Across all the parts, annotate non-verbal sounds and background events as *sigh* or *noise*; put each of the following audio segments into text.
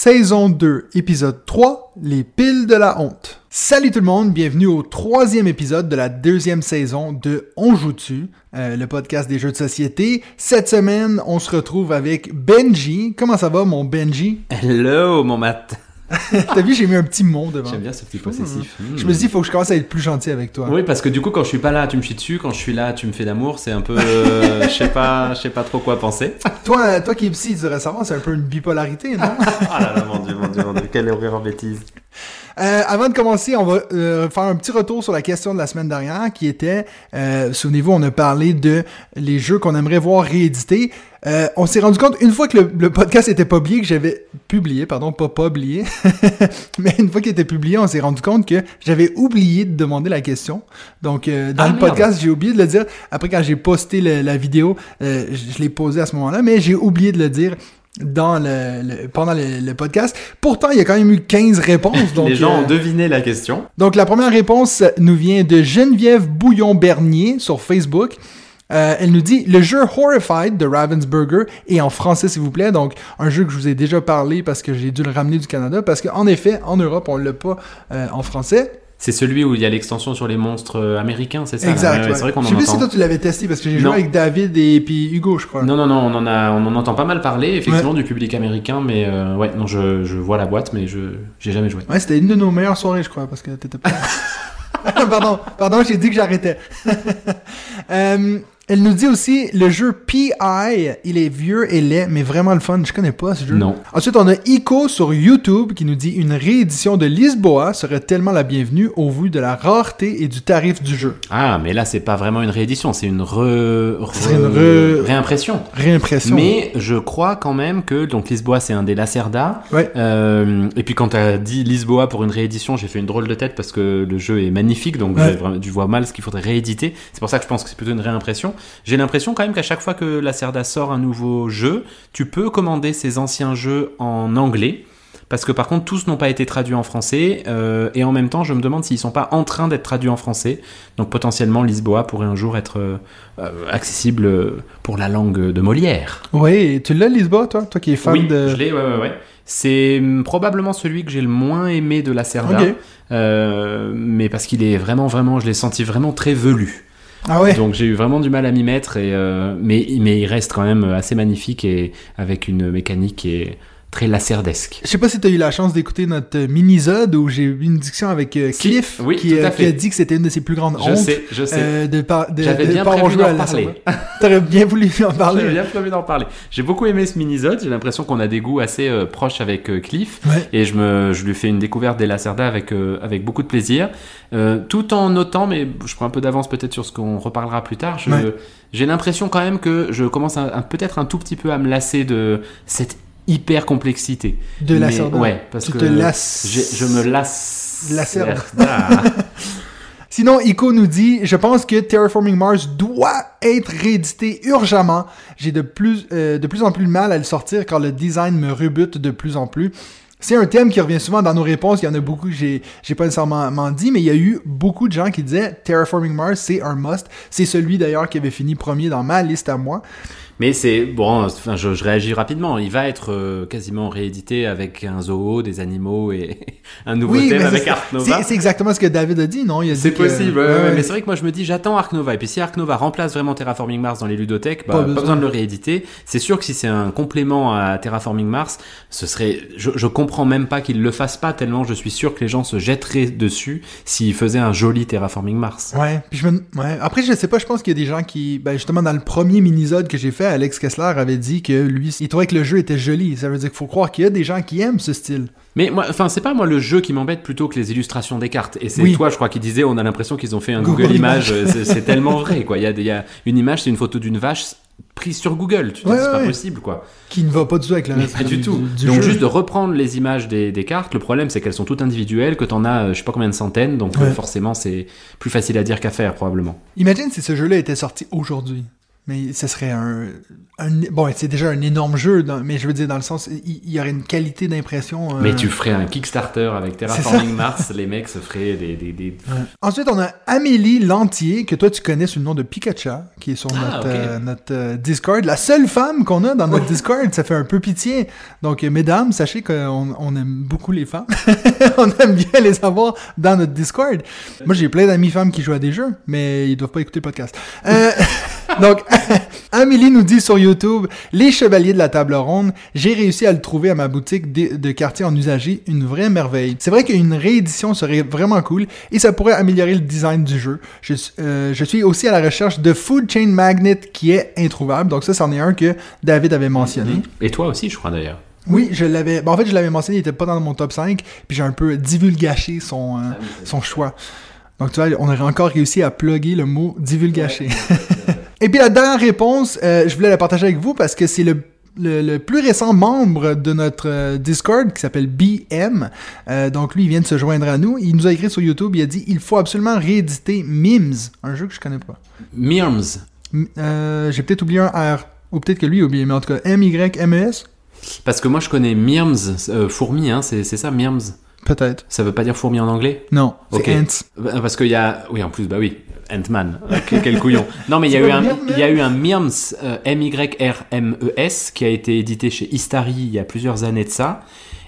Saison 2, épisode 3, les piles de la honte. Salut tout le monde, bienvenue au troisième épisode de la deuxième saison de On joue-tu, euh, le podcast des jeux de société. Cette semaine, on se retrouve avec Benji. Comment ça va mon Benji? Hello, mon mat. *laughs* T'as vu, j'ai mis un petit mot devant. J'aime bien ce petit possessif. Je me suis dit, il faut que je commence à être plus gentil avec toi. Oui, parce que du coup, quand je suis pas là, tu me chies dessus. Quand je suis là, tu me fais l'amour. C'est un peu, euh, je sais pas, je sais pas trop quoi penser. *laughs* Toi, toi qui es psy, tu devrais savoir, c'est un peu une bipolarité, non? *laughs* Ah là là, mon dieu, mon dieu, mon dieu, quelle horreur en bêtise. Euh, avant de commencer, on va euh, faire un petit retour sur la question de la semaine dernière qui était, euh, souvenez-vous, on a parlé de les jeux qu'on aimerait voir réédités. Euh, on s'est rendu compte une fois que le, le podcast était publié, que j'avais publié, pardon, pas publié, *laughs* mais une fois qu'il était publié, on s'est rendu compte que j'avais oublié de demander la question. Donc, euh, dans Ah, le merde. podcast, j'ai oublié de le dire. Après, quand j'ai posté le- la vidéo, euh, je je l'ai posé à ce moment-là, mais j'ai oublié de le dire dans le, le- pendant le, le podcast. Pourtant, il y a quand même eu 15 réponses. *laughs* Donc, Les gens euh, ont deviné la question. donc la première réponse nous vient de Geneviève Bouillon-Bernier sur Facebook. Euh, elle nous dit le jeu Horrified de Ravensburger et en français s'il vous plaît. Donc un jeu que je vous ai déjà parlé parce que j'ai dû le ramener du Canada parce qu'en effet en Europe on l'a pas euh, en français. C'est celui où il y a l'extension sur les monstres euh, américains, c'est ça exact. Ouais. C'est vrai qu'on Je en sais plus si entend. toi tu l'avais testé parce que j'ai joué avec David et puis Hugo je crois. Non, non, non, on en, a, on en entend pas mal parler, effectivement, du public américain, mais euh, ouais, non, je, je vois la boîte, mais je j'ai jamais joué. Ouais, c'était une de nos meilleures soirées, je crois, parce que t'étais pas. *laughs* *laughs* pardon, pardon, j'ai dit que j'arrêtais. *laughs* Euh, elle nous dit aussi le jeu PI, il est vieux et laid, mais vraiment le fun. Je connais pas ce jeu. Non. Ensuite, on a Ico sur YouTube qui nous dit une réédition de Lisboa serait tellement la bienvenue au vu de la rareté et du tarif du jeu. Ah, mais là, c'est pas vraiment une réédition, c'est une re, re- une re- réimpression. Réimpression. Mais je crois quand même que donc Lisboa c'est un des Lacerda. Ouais. Euh, et puis quand t'as dit Lisboa pour une réédition, j'ai fait une drôle de tête parce que le jeu est magnifique, donc Ouais. je vois mal ce qu'il faudrait rééditer. C'est pour ça que je pense que c'est plutôt une réimpression. J'ai l'impression quand même qu'à chaque fois que Lacerda sort un nouveau jeu, tu peux commander ses anciens jeux en anglais. Parce que par contre, tous n'ont pas été traduits en français, euh, et en même temps, je me demande s'ils sont pas en train d'être traduits en français. Donc potentiellement, Lisboa pourrait un jour être euh, euh, accessible pour la langue de Molière. Oui, tu l'as Lisboa, toi? Toi qui es fan oui, de. je l'ai, ouais, ouais, ouais. C'est hum, probablement celui que j'ai le moins aimé de la Cerda, euh, mais parce qu'il est vraiment, vraiment, je l'ai senti vraiment très velu. Ah ouais. Donc j'ai eu vraiment du mal à m'y mettre, et, euh, mais, mais il reste quand même assez magnifique et avec une mécanique qui très lacerdesque. Je sais pas si tu as eu la chance d'écouter notre mini-zode où j'ai eu une discussion avec euh, Si, Cliff oui, qui, euh, qui a dit que c'était une de ses plus grandes Je hontes sais, je sais. euh, de J'avais de bien prévu d'en parler. *laughs* T'aurais bien voulu en parler. J'avais bien prévu d'en parler. J'ai beaucoup aimé ce mini-zode, j'ai l'impression qu'on a des goûts assez proches avec Cliff. Ouais. Et je, me, je lui fais une découverte des Lacerda avec, avec beaucoup de plaisir, tout en notant, mais je prends un peu d'avance peut-être sur ce qu'on reparlera plus tard, je- Ouais. j'ai l'impression quand même que je commence à- à- peut-être un tout petit peu à me lasser de cette hyper complexité. De la. Ouais, parce Tu que te lasses. je me lasse. Lacerde. Ah. *laughs* Sinon, Ico nous dit Je pense que Terraforming Mars doit être réédité urgemment. J'ai de plus, euh, de plus en plus de mal à le sortir car le design me rebute de plus en plus. C'est un thème qui revient souvent dans nos réponses. Il y en a beaucoup que j'ai, j'ai pas nécessairement dit, mais il y a eu beaucoup de gens qui disaient Terraforming Mars, c'est un must. C'est celui d'ailleurs qui avait fini premier dans ma liste à moi. Mais c'est bon, enfin, je, je réagis rapidement. Il va être euh, quasiment réédité avec un zoo, des animaux et *laughs* un nouveau thème avec Ark Nova. c'est, exactement ce que David a dit, non? C'est possible, ouais, ouais, mais c'est vrai que moi je me dis j'attends Ark Nova et puis si Ark Nova remplace vraiment Terraforming Mars dans les ludothèques, bah, Pas besoin. de le rééditer. C'est sûr que si c'est un complément à Terraforming Mars, ce serait, je, je comprends même pas qu'il le fasse pas tellement je suis sûr que les gens se jetteraient dessus s'il faisait un joli Terraforming Mars. Ouais, puis je me... ouais. Après, je sais pas, je pense qu'il y a des gens qui... Ben, justement, dans le premier mini-sode que j'ai fait, Alex Kessler avait dit que lui, il trouvait que le jeu était joli. Ça veut dire qu'il faut croire qu'il y a des gens qui aiment ce style. Mais moi, enfin, c'est pas moi le jeu qui m'embête plutôt que les illustrations des cartes. Et c'est Oui. toi, je crois, qui disait, on a l'impression qu'ils ont fait un Google Google, Image. C'est c'est tellement vrai, quoi. Il y, a, y une image, c'est une photo d'une vache prise sur Google. Tu Ouais, c'est pas ouais. possible, quoi. Qui ne va pas du tout avec Mais reste pas du tout. du donc jeu. juste de reprendre les images des, des cartes, le problème c'est qu'elles sont toutes individuelles, que t'en as euh, je sais pas combien de centaines, donc euh, forcément c'est plus facile à dire qu'à faire probablement. Imagine si ce jeu-là était sorti aujourd'hui. Mais ce serait un, un- Bon, c'est déjà un énorme jeu, dans- mais je veux dire, dans le sens, il, il y aurait une qualité d'impression. euh, Mais tu ferais un Kickstarter avec Terraforming Mars, les mecs se feraient des... des, des- Ouais. Ensuite, on a Amélie Lantier, que toi tu connais sous le nom de Pikachu, qui est sur Ah, notre, euh, notre euh, Discord. La seule femme qu'on a dans notre Discord, ça fait un peu pitié. Donc, mesdames, sachez qu'on on aime beaucoup les femmes. *laughs* on aime bien les avoir dans notre Discord. Moi, j'ai plein d'amis femmes qui jouent à des jeux, mais ils doivent pas écouter le podcast. *laughs* Donc, *laughs* Amélie nous dit sur YouTube Les Chevaliers de la Table Ronde, j'ai réussi à le trouver à ma boutique de, de quartier en usager, une vraie merveille. C'est vrai qu'une réédition serait vraiment cool et ça pourrait améliorer le design du jeu. Je, suis- euh, je suis aussi à la recherche de Food Chain Magnet qui est introuvable, donc ça, c'en est un que David avait mentionné. Et toi aussi je crois d'ailleurs. Oui, je l'avais. bon, en fait, je l'avais mentionné, il était pas dans mon top 5, puis j'ai un peu divulgaché son, euh, son choix. Donc, tu vois, on aurait encore réussi à plugger le mot divulgaché. *laughs* Et puis la dernière réponse, euh, je voulais la partager avec vous parce que c'est le, le, le plus récent membre de notre euh, Discord qui s'appelle BM. Euh, donc lui, il vient de se joindre à nous. Il nous a écrit sur YouTube, il a dit il faut absolument rééditer Mims, un jeu que je connais pas. Mirms, M- euh, J'ai peut-être oublié un R. Ou peut-être que lui a oublié, mais en tout cas, M-Y-M-E-S parce que moi je connais Mirms, fourmi, hein, c'est ça Mirms. Peut-être. Ça veut pas dire fourmi en anglais? Non, c'est Ok. Ants. Bah, Parce qu'il y a... Oui en plus bah oui, Ant-Man, Ok, quel couillon. Non mais il y, a eu un, Mirms il y a eu un Mirms, euh, M-Y-R-M-E-S, qui a été édité chez Istari il y a plusieurs années de ça.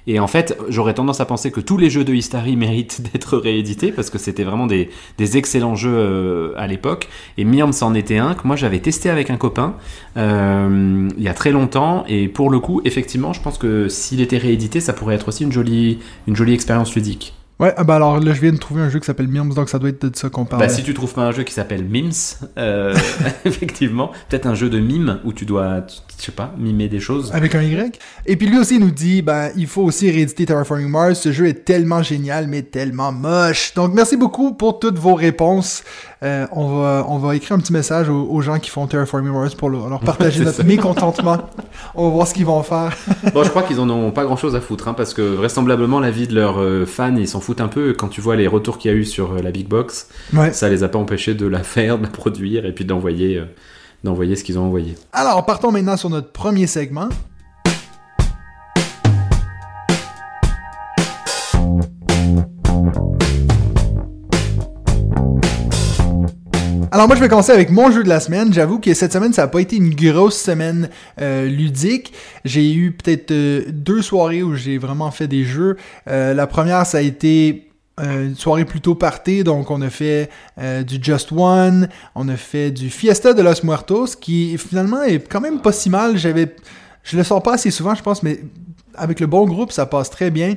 Et en fait, j'aurais tendance à penser que tous les jeux de Istari méritent *laughs* d'être réédités parce que c'était vraiment des, des excellents jeux euh, à l'époque. Et Mirms en était un que moi j'avais testé avec un copain euh, il y a très longtemps. Et pour le coup, effectivement, je pense que s'il était réédité, ça pourrait être aussi une jolie, une jolie expérience ludique. Ouais, ah bah alors là, je viens de trouver un jeu qui s'appelle Mims, donc ça doit être de ça qu'on parle. Bah, si tu trouves pas un jeu qui s'appelle Mims, euh, *laughs* effectivement, peut-être un jeu de mime où tu dois, tu- je sais pas, mimer des choses. Avec un Y. Et puis lui aussi il nous dit, ben, il faut aussi rééditer Terraforming Mars. Ce jeu est tellement génial, mais tellement moche. Donc merci beaucoup pour toutes vos réponses. Euh, on, va, on va écrire un petit message aux, aux gens qui font Terraforming Mars pour leur, partager *laughs* notre ça. mécontentement. on va voir ce qu'ils vont faire. Bon, je crois qu'ils en ont pas grand chose à foutre, hein, parce que vraisemblablement, la vie de leurs euh, fans, ils s'en foutent un peu. Quand tu vois les retours qu'il y a eu sur euh, la Big Box, Ouais. ça les a pas empêchés de la *laughs* faire, de la produire et puis d'envoyer, euh, d'envoyer ce qu'ils ont envoyé. Alors partons maintenant sur notre premier segment. Alors moi je vais commencer avec mon jeu de la semaine. J'avoue que cette semaine ça n'a pas été une grosse semaine euh, ludique. J'ai eu peut-être euh, deux soirées où j'ai vraiment fait des jeux. Euh, la première ça a été euh, une soirée plutôt party, donc on a fait euh, du Just One, on a fait du Fiesta de los Muertos, qui finalement est quand même pas si mal. J'avais, je le sors pas assez souvent, je pense, mais avec le bon groupe, ça passe très bien.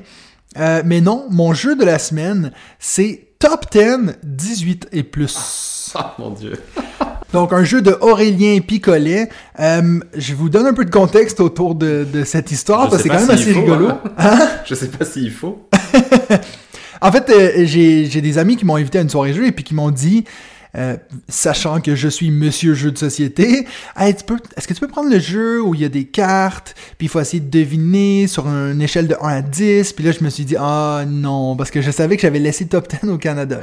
Euh, mais non, mon jeu de la semaine, c'est Top 10 18 et plus. Ah, mon dieu. *laughs* Donc, un jeu de Aurélien Picolet. Euh, je vous donne un peu de contexte autour de, de cette histoire, Je parce que c'est quand même assez faut, rigolo. hein. *laughs* Je sais pas s'il faut. *laughs* En fait, euh, j'ai j'ai des amis qui m'ont invité à une soirée jeu et puis qui m'ont dit, euh, sachant que je suis monsieur jeu de société, Hey, est-ce que tu peux prendre le jeu où il y a des cartes, puis il faut essayer de deviner sur une échelle de 1 à 10, puis là je me suis dit, ah non, parce que je savais que j'avais laissé top 10 au Canada.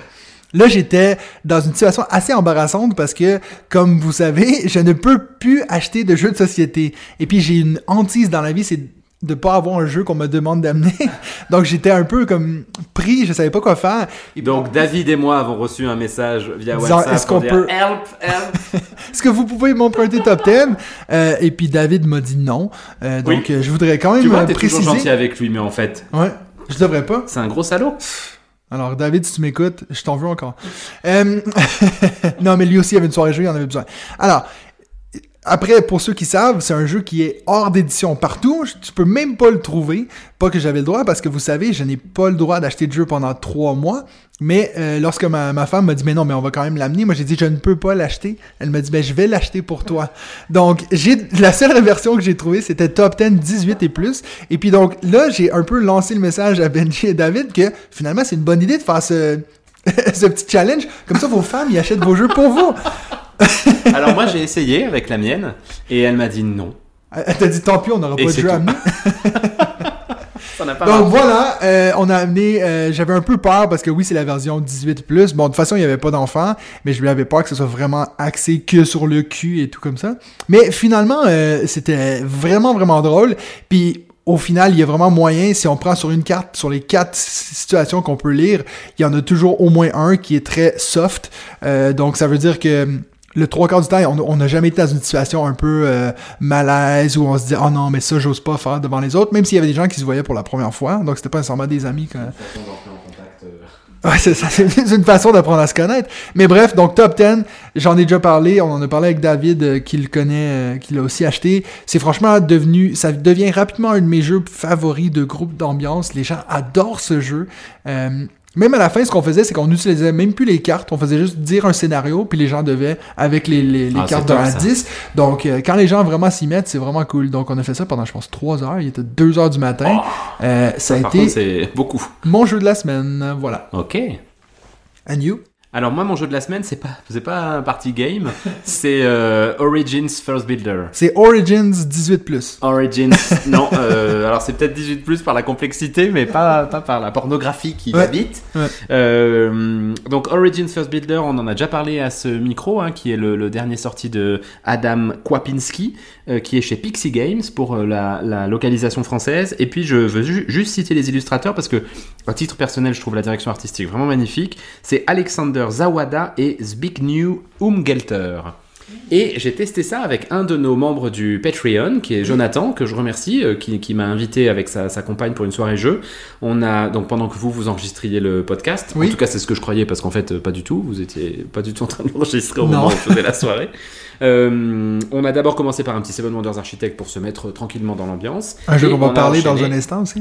Là, j'étais dans une situation assez embarrassante parce que, comme vous savez, je ne peux plus acheter de jeux de société. Et puis, j'ai une hantise dans la vie, c'est de pas avoir un jeu qu'on me demande d'amener. *laughs* Donc, j'étais un peu comme pris, je savais pas quoi faire. Et Donc, David et moi avons reçu un message via Disant, WhatsApp est-ce qu'on peut- Help, help. *laughs* Est-ce que vous pouvez m'emprunter top 10? Euh, et puis David m'a dit non. Euh, donc Oui. euh, je voudrais quand même Tu vois, euh, t'es toujours gentil préciser. avec lui, mais en fait, Ouais, je devrais pas. c'est un gros salaud. *sighs* Alors David, si tu m'écoutes, je t'en veux encore. Euh, *laughs* non, mais lui aussi avait une soirée jeu, il en avait besoin. Alors, après, pour ceux qui savent, c'est un jeu qui est hors d'édition partout. Tu peux même pas le trouver. Pas que j'avais le droit, parce que vous savez, je n'ai pas le droit d'acheter de jeu pendant trois mois. Mais euh, lorsque ma, ma femme m'a dit, mais non, mais on va quand même l'amener, moi j'ai dit, je ne peux pas l'acheter. Elle m'a dit, ben je vais l'acheter pour toi. Donc, j'ai la seule *laughs* version que j'ai trouvée, c'était Top 10 18 et plus. Et puis donc, là, j'ai un peu lancé le message à Benji et David que finalement, c'est une bonne idée de faire ce, *laughs* ce petit challenge. Comme ça, vos femmes, ils achètent vos jeux pour vous. *laughs* Alors moi j'ai essayé avec la mienne et elle m'a dit non. Elle t'a dit tant pis, on n'aura pas de jeu à amener. *laughs* Pas Donc marché. voilà, euh, on a amené. euh, J'avais un peu peur parce que oui, c'est la version 18. Bon, de toute façon, il n'y avait pas d'enfants, mais je lui avais peur que ce soit vraiment axé que sur le cul et tout comme ça. Mais finalement, euh, c'était vraiment, vraiment drôle. Puis. Au final, il y a vraiment moyen, si on prend sur une carte, sur les quatre situations qu'on peut lire, il y en a toujours au moins un qui est très soft. Euh, donc, ça veut dire que hum, le trois quarts du temps, on on n'a jamais été dans une situation un peu euh, malaise où on se dit « Oh non, mais ça, j'ose pas faire devant les autres », même s'il y avait des gens qui se voyaient pour la première fois. Donc, c'était pas nécessairement des amis. Quand... Ouais, c'est ça, c'est une façon d'apprendre à se connaître. Mais bref, donc top 10, j'en ai déjà parlé, on en a parlé avec David euh, qui le connaît, euh, qui l'a aussi acheté. C'est franchement devenu, ça devient rapidement un de mes jeux favoris de groupe d'ambiance. Les gens adorent ce jeu. Euh, même à la fin, ce qu'on faisait, c'est qu'on n'utilisait même plus les cartes, on faisait juste dire un scénario, puis les gens devaient avec les, les, les Ah, cartes de à ça. 10. Donc, euh, quand les gens vraiment s'y mettent, c'est vraiment cool. Donc, on a fait ça pendant, je pense, 3 heures. Il était 2 heures du matin. Euh, ça a Oh, été c'est beaucoup. mon jeu de la semaine. Voilà. Ok. And you? Alors moi mon jeu de la semaine c'est pas c'est pas un party game, *laughs* c'est euh, Origins First Builder. C'est Origins 18+. Origins, *laughs* non, euh, alors c'est peut-être 18 plus par la complexité, mais pas, pas par la pornographie qui Ouais. habite. Ouais. Euh, donc Origins First Builder, on en a déjà parlé à ce micro, hein, qui est le, le dernier sorti de Adam Kwapinski, qui est chez Pixie Games pour la, la localisation française. Et puis je veux ju- juste citer les illustrateurs parce que, à titre personnel, je trouve la direction artistique vraiment magnifique. C'est Alexander Zawada et Zbigniew Umgelter. Et j'ai testé ça avec un de nos membres du Patreon, qui est Jonathan, que je remercie, euh, qui, qui m'a invité avec sa, sa compagne pour une soirée jeu. On a donc pendant que vous vous enregistriez le podcast, Oui. en tout cas c'est ce que je croyais parce qu'en fait euh, pas du tout, vous étiez pas du tout en train de l'enregistrer au Non. moment où on faisait la soirée. *laughs* Euh, on a d'abord commencé par un petit Seven Wonders Architect pour se mettre tranquillement dans l'ambiance. Un jeu qu'on va parler dans un instant aussi.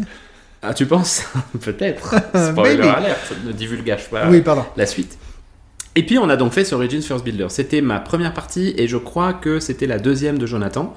Ah tu penses? *laughs* Peut-être. *laughs* Spoiler Maybe. alert, ne divulgage pas Oui, pardon. la suite. Et puis on a donc fait ce Origins First Builder. C'était ma première partie et je crois que c'était la deuxième de Jonathan.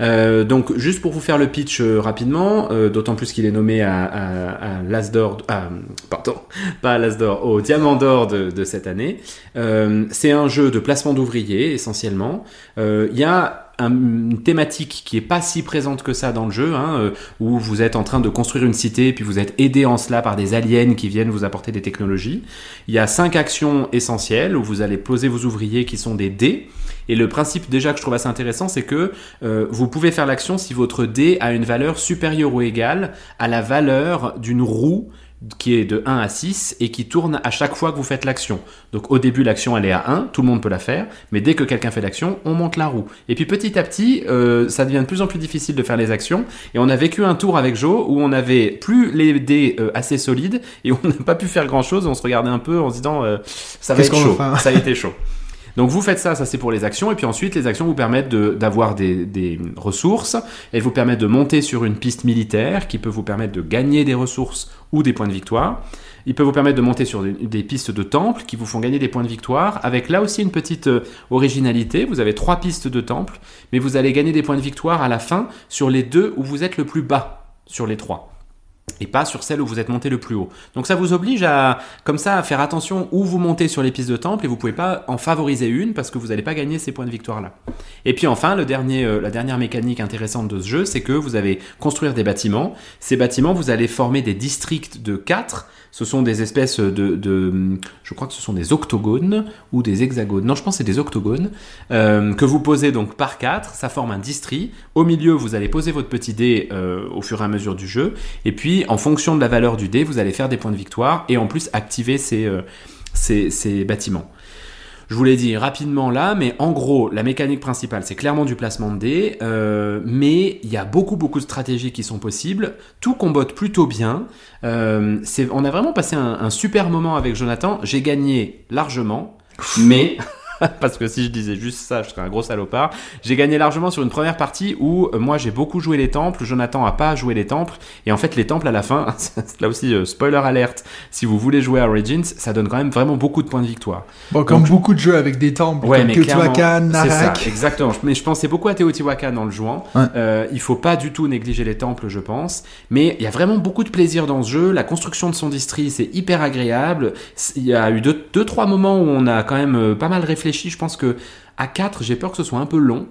Euh, donc juste pour vous faire le pitch euh, rapidement, euh, d'autant plus qu'il est nommé à, à, à l'As à- pardon, *laughs* pas à l'As d'or, au Diamant d'or de, de cette année. Euh, c'est un jeu de placement d'ouvriers essentiellement. Euh, Il y a une thématique qui est pas si présente que ça dans le jeu, hein, euh, où vous êtes en train de construire une cité, puis vous êtes aidé en cela par des aliens qui viennent vous apporter des technologies. Il y a cinq actions essentielles où vous allez poser vos ouvriers qui sont des dés. Et le principe déjà que je trouve assez intéressant, c'est que euh, vous pouvez faire l'action si votre dé a une valeur supérieure ou égale à la valeur d'une roue qui est de 1 à 6 et qui tourne à chaque fois que vous faites l'action. Donc au début l'action elle est à 1, tout le monde peut la faire, mais dès que quelqu'un fait l'action, on monte la roue. Et puis petit à petit, euh, ça devient de plus en plus difficile de faire les actions, et on a vécu un tour avec Joe où on avait plus les dés euh, assez solides, et *laughs* on n'a pas pu faire grand chose, on se regardait un peu en se disant euh, ça va être chaud, ça a été chaud. Donc vous faites ça, ça c'est pour les actions, et puis ensuite les actions vous permettent d'avoir des, ressources, elles vous permettent de monter sur une piste militaire qui peut vous permettre de gagner des ressources ou des points de victoire. Il peut vous permettre de monter sur des, pistes de temples qui vous font gagner des points de victoire, avec là aussi une petite euh, originalité. Vous avez trois pistes de temples, mais vous allez gagner des points de victoire à la fin sur les deux où vous êtes le plus bas sur les trois et pas sur celle où vous êtes monté le plus haut. Donc ça vous oblige à, comme ça, à faire attention où vous montez sur les pistes de temple et vous pouvez pas en favoriser une parce que vous n'allez pas gagner ces points de victoire là. Et puis enfin, le dernier, euh, la dernière mécanique intéressante de ce jeu, c'est que vous allez construire des bâtiments. Ces bâtiments, vous allez former des districts de 4. Ce sont des espèces de, je crois que ce sont des octogones ou des hexagones. Non, je pense que c'est des octogones euh, que vous posez donc par 4. Ça forme un district. Au milieu, vous allez poser votre petit dé euh, au fur et à mesure du jeu. Et puis, en fonction de la valeur du dé, vous allez faire des points de victoire et en plus activer ces, euh, bâtiments. Je vous l'ai dit rapidement là, mais en gros, la mécanique principale, c'est clairement du placement de dés, euh, mais il y a beaucoup, beaucoup de stratégies qui sont possibles. Tout combotte plutôt bien. Euh, on a vraiment passé un, un super moment avec Jonathan. J'ai gagné largement, *laughs* mais... *laughs* Parce que si je disais juste ça, je serais un gros salopard. J'ai gagné largement sur une première partie où euh, moi j'ai beaucoup joué les temples, Jonathan a pas joué les temples, et en fait les temples à la fin, *laughs* là aussi euh, spoiler alerte, si vous voulez jouer à Origins, ça donne quand même vraiment beaucoup de points de victoire. Bon, comme Donc- beaucoup de jeux avec des temples, Ouais, comme mais Teotihuacan, ça, Narak. exactement. Mais je pensais beaucoup à Teotihuacan dans le jouant. Ouais. Euh, il faut pas du tout négliger les temples, je pense. Mais il y a vraiment beaucoup de plaisir dans ce jeu. La construction de son district, c'est hyper agréable. Il y a eu deux, deux, trois moments où on a quand même euh, pas mal réfléchi réfléchi. Je pense que à 4, j'ai peur que ce soit un peu long.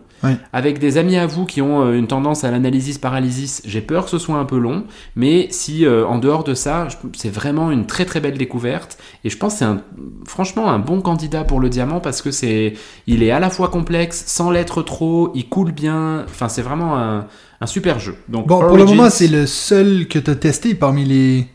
Avec des amis à vous qui ont euh, une tendance à l'analysis paralysis, j'ai peur que ce soit un peu long. Mais si euh, en dehors de ça, c'est vraiment une très très belle découverte. Et je pense que c'est un, franchement un bon candidat pour le diamant parce que c'est, il est à la fois complexe, sans l'être trop, il coule bien. Enfin, c'est vraiment un, un super jeu. Donc, Bon, pour le moment, c'est le seul que tu as testé parmi les.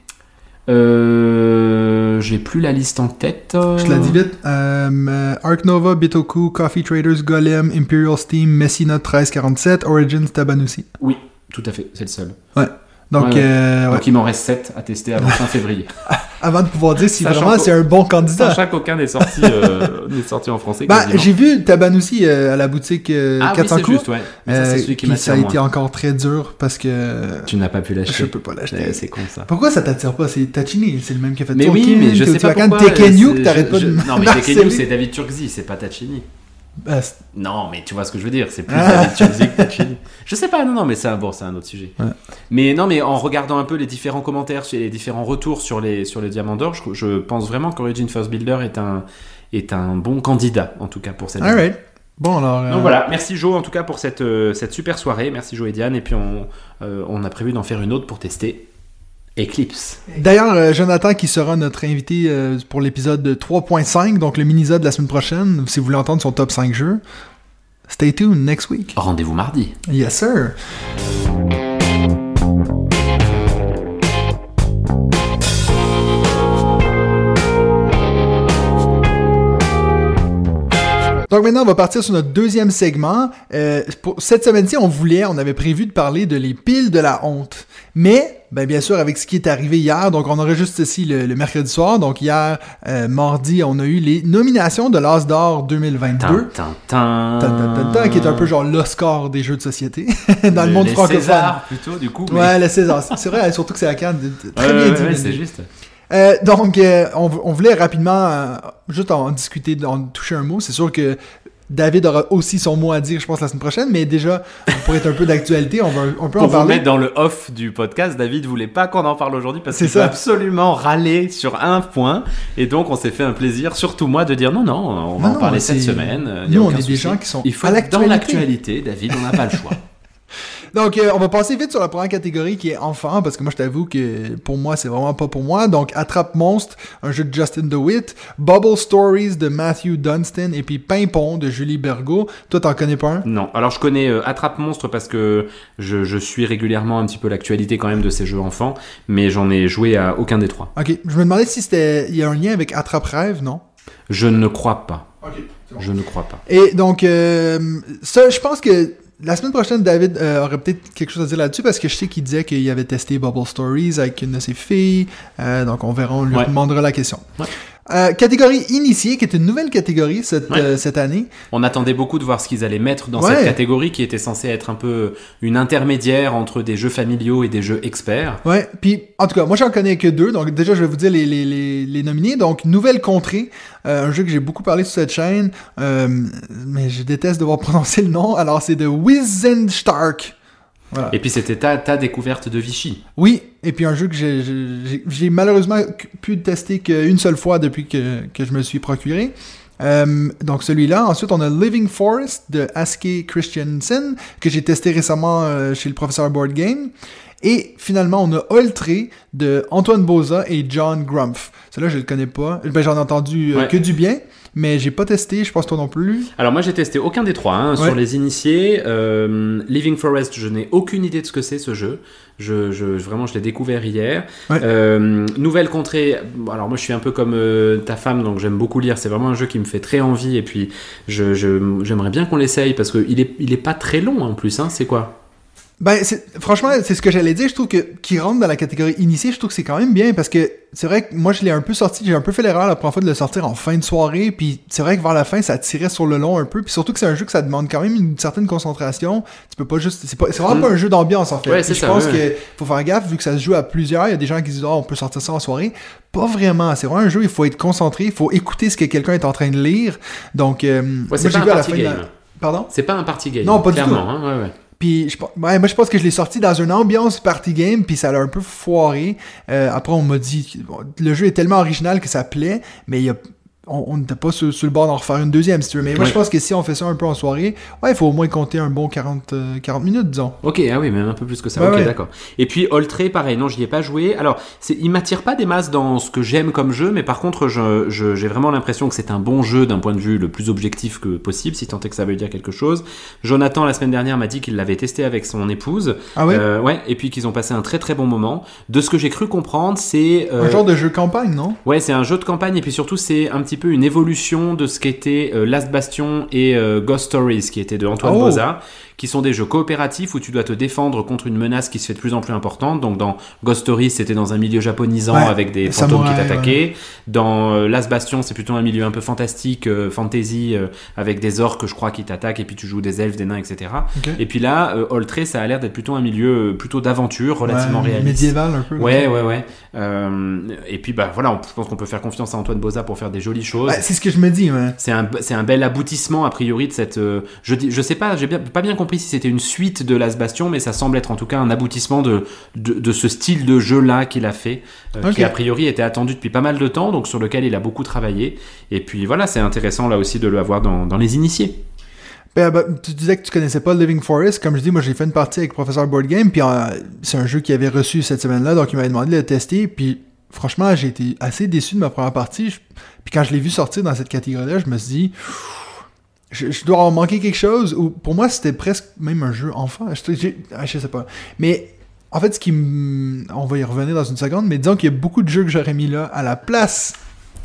Euh, j'ai plus la liste en tête. Je te la dis vite. Euh, euh, Arc Nova, Bitoku, Coffee Traders, Golem, Imperial Steam, Messina 1347, Origins, Tabanusi. Oui, tout à fait, c'est le seul. Donc, Ouais, ouais. euh. Donc il m'en reste 7 à tester avant fin février. *laughs* avant de pouvoir dire si Sachant vraiment c'est un bon candidat. Sachant qu'aucun n'est sorti, euh, *laughs* n'est sorti en français. Bah, j'ai vu Tabanusi euh, à la boutique euh, ah oui, 400 c'est coups. juste, ouais. Mais ça, euh, celui qui ça a moins. été encore très dur parce que Tu n'as pas pu je l'acheter. peux pas l'acheter. Ouais, C'est con ça. Pourquoi ça t'attire pas? C'est Tachini, c'est le même qui a fait Mais Tolkien, oui, mais je sais pas pourquoi. Que t'arrêtes je- pas je- de Non, mais. Tekenyu, c'est David Turkzy, c'est pas Tachini. Bah, Non, mais tu vois ce que je veux dire, c'est plus. David Turkzy *laughs* que Tachini. Je sais pas, non, non, mais c'est un, bon, c'est un autre sujet. Ouais. Mais non, mais en regardant un peu les différents commentaires, les différents retours sur les, sur les Diamants d'Or, je, je pense vraiment qu'Origin First Builder est un, est un bon candidat, en tout cas, pour cette année. Bon, alors. euh, Donc voilà, merci Jo en tout cas pour cette, euh, cette super soirée, merci Jo et Diane, et puis on, euh, on a prévu d'en faire une autre pour tester Eclipse. D'ailleurs, euh, Jonathan qui sera notre invité euh, pour l'épisode 3.5, donc le mini-zode de la semaine prochaine, si vous voulez entendre son top 5 jeux. Stay tuned next week. Rendez-vous mardi. Yes, sir. Donc maintenant, on va partir sur notre deuxième segment. Euh, pour cette semaine-ci, on voulait, on avait prévu de parler de les piles de la honte. Mais, ben, bien sûr, avec ce qui est arrivé hier, donc on enregistre ici le, le mercredi soir. Donc hier, euh, mardi, on a eu les nominations de l'As d'or 2022. Tin, tin, tin. Tan, tan, tan, tan, qui est un peu genre l'Oscar des jeux de société *laughs* dans le monde francophone. Césars, plutôt, du coup. mais- Ouais, le César. C'est vrai, surtout que c'est la carte. Très bien dit. ouais, c'est juste. Euh, donc, euh, on, on voulait rapidement euh, juste en discuter, en toucher un mot. C'est sûr que David aura aussi son mot à dire, je pense, la semaine prochaine, mais déjà, pour être un peu d'actualité, on, va, on peut Pour en vous parler. mettre dans le off du podcast, David voulait pas qu'on en parle aujourd'hui parce qu'il veut absolument râler sur un point. Et donc, on s'est fait un plaisir, surtout moi, de dire non, non, on va Non, en parler cette semaine. Nous, on est des gens qui sont Il faut à être dans l'actualité, David, on n'a pas le choix. *laughs* Donc, euh, on va passer vite sur la première catégorie qui est enfant, parce que moi, je t'avoue que pour moi, c'est vraiment pas pour moi. Donc, Attrape Monstre, un jeu de Justin DeWitt, Bubble Stories de Matthew Dunstan, et puis Pimpon de Julie Bergot. Toi, t'en connais pas un? Non, alors je connais euh, Attrape Monstre parce que je, je suis régulièrement un petit peu l'actualité quand même de ces jeux enfants, mais j'en ai joué à aucun des trois. Ok, je me demandais si c'était. Il y a un lien avec Attrape Rêve, non? Je ne crois pas. Ok, bon. Je ne crois pas. Et donc, euh, ça, je pense que la semaine prochaine, David euh, aurait peut-être quelque chose à dire là-dessus parce que je sais qu'il disait qu'il avait testé Bubble Stories avec une de ses filles. Euh, donc, on verra, on lui Ouais. demandera la question. Ouais. Euh, catégorie initiée, qui est une nouvelle catégorie cette, Ouais. euh, cette année. On attendait beaucoup de voir ce qu'ils allaient mettre dans Ouais. cette catégorie qui était censée être un peu une intermédiaire entre des jeux familiaux et des jeux experts. Ouais, puis en tout cas, moi j'en connais que deux, donc déjà je vais vous dire les, les, les, les nominés. Donc, Nouvelle Contrée, euh, un jeu que j'ai beaucoup parlé sur cette chaîne, mais je déteste devoir *laughs* prononcer le nom, alors c'est de Wizenstark. Voilà. Et puis c'était ta, ta découverte de Vichy. Oui, et puis un jeu que j'ai- malheureusement pu tester qu'une seule fois depuis que, que je me suis procuré. Euh, donc celui-là. Ensuite, on a Living Forest de Aske Christiansen, que j'ai testé récemment euh, chez le professeur Board Game. Et finalement, on a Oltré de Antoine Boza et John Grumpf. Celui-là, je le connais pas. Ben, J'en ai entendu euh, Ouais. que du bien, mais j'ai pas testé, je pense toi non plus. Alors moi j'ai testé aucun des trois hein, Ouais. sur les initiés. Euh, Living Forest, je n'ai aucune idée de ce que c'est ce jeu. Je, je- vraiment je l'ai découvert hier. Ouais. Euh, Nouvelle contrée. Alors moi je suis un peu comme euh, ta femme donc j'aime beaucoup lire. C'est vraiment un jeu qui me fait très envie et puis je- j'aimerais bien qu'on l'essaye parce qu'il est il est pas très long en plus. Hein, c'est quoi? Ben, franchement, c'est ce que j'allais dire. Je trouve que qui rentre dans la catégorie initiée, je trouve que c'est quand même bien parce que c'est vrai que moi, je l'ai un peu sorti. J'ai un peu fait l'erreur la première fois de le sortir en fin de soirée. Puis c'est vrai que vers la fin, ça tirait sur le long un peu. Puis surtout que c'est un jeu que ça demande quand même une certaine concentration. Tu peux pas juste. C'est pas- vraiment Mm. pas un jeu d'ambiance en fait. Ouais, je ça, pense ouais. que faut faire gaffe vu que ça se joue à plusieurs. Il y a des gens qui disent, ah, on peut sortir ça en soirée. Pas vraiment. C'est vraiment un jeu, il faut être concentré. Il faut écouter ce que quelqu'un est en train de lire. Donc, euh, Ouais, c'est pas un à la fin de la-. Pardon? C'est pas un party game. Non, pas du tout. hein, ouais, ouais. Puis je, ouais, moi je pense que je l'ai sorti dans une ambiance party game, puis ça l'a un peu foiré. Euh, après on m'a dit le jeu est tellement original que ça plaît, mais il y a on n'était pas sur, sur le bord d'en refaire une deuxième, si tu veux. Mais moi, je pense que si on fait ça un peu en soirée, ouais, il faut au moins compter un bon 40, euh, 40 minutes, disons. Ok, ah oui, même un peu plus que ça. Ok, ouais. d'accord. Et puis Oltré, pareil, non, j'y ai pas joué. Alors, il m'attire pas des masses dans ce que j'aime comme jeu, mais par contre, j'ai vraiment l'impression que c'est un bon jeu d'un point de vue le plus objectif que possible, si tant est que ça veut dire quelque chose. Jonathan, la semaine dernière, m'a dit qu'il l'avait testé avec son épouse. Ah ouais? Euh, ouais, et puis qu'ils ont passé un très très bon moment. De ce que j'ai cru comprendre, c'est. euh, Un genre de jeu campagne, non? Ouais, c'est un jeu de campagne et puis surtout c'est un petit peu une évolution de ce qu'était euh, Last Bastion et euh, Ghost Stories qui était de Antoine Oh. Boza, qui sont des jeux coopératifs où tu dois te défendre contre une menace qui se fait de plus en plus importante. Donc dans Ghost Stories, c'était dans un milieu japonisant Ouais, avec des fantômes qui t'attaquaient. Dans euh, Last Bastion, c'est plutôt un milieu un peu fantastique, euh, fantasy euh, avec des orques, je crois, qui t'attaquent et puis tu joues des elfes, des nains, etc. Et puis là, Oltré, ça a l'air d'être plutôt un milieu plutôt d'aventure, relativement Ouais, réaliste. Médiéval, un peu. Ouais, ouais, ouais. Et puis, bah voilà, on- je pense qu'on peut faire confiance à Antoine Boza pour faire des jolies choses. C'est ce que je me dis, ouais. C'est un, c'est un bel aboutissement, a priori, de cette. je, dis, je sais pas, j'ai bien, pas bien compris si c'était une suite de Las Bastion, mais ça semble être en tout cas un aboutissement de, de, de ce style de jeu-là qu'il a fait, euh, qui a priori était attendu depuis pas mal de temps, donc sur lequel il a beaucoup travaillé. Et puis voilà, c'est intéressant là aussi de le avoir dans, dans les initiés. Ben, ben, tu disais que tu connaissais pas Living Forest. Comme je dis, moi, j'ai fait une partie avec Professeur Board Game, puis euh, c'est un jeu qu'il avait reçu cette semaine-là, donc il m'avait demandé de le tester, puis franchement, j'ai été assez déçu de ma première partie. Je- Puis quand je l'ai vu sortir dans cette catégorie-là, je me suis dit, je, je dois en manquer quelque chose, ou pour moi, c'était presque même un jeu enfant. Je, ah, je sais pas. Mais en fait, ce qui me... On va y revenir dans une seconde, mais disons qu'il y a beaucoup de jeux que j'aurais mis là à la place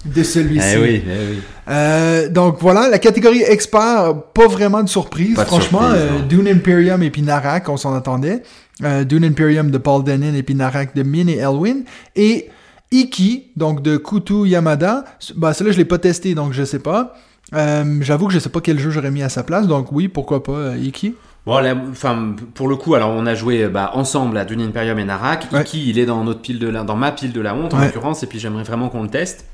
de celui-ci. Eh oui, eh oui. Euh, donc voilà, la catégorie expert, pas vraiment de surprise. Pas de Franchement, surprise, euh. Dune Imperium et puis Narak, on s'en attendait. Euh, Dune Imperium de Paul Denin et puis Narak de Min et Elwin. Et Iki, donc de Kutu Yamada. Bah, celui-là, je l'ai pas testé, donc je sais pas. Euh, J'avoue que je sais pas quel jeu j'aurais mis à sa place, donc oui, pourquoi pas euh, Iki? Bon, là, enfin, pour le coup, alors on a joué bah, ensemble à Dune Imperium et Narak. Ouais. Iki, il est dans notre pile de la, dans ma pile de la honte en Ouais. l'occurrence, et puis j'aimerais vraiment qu'on le teste.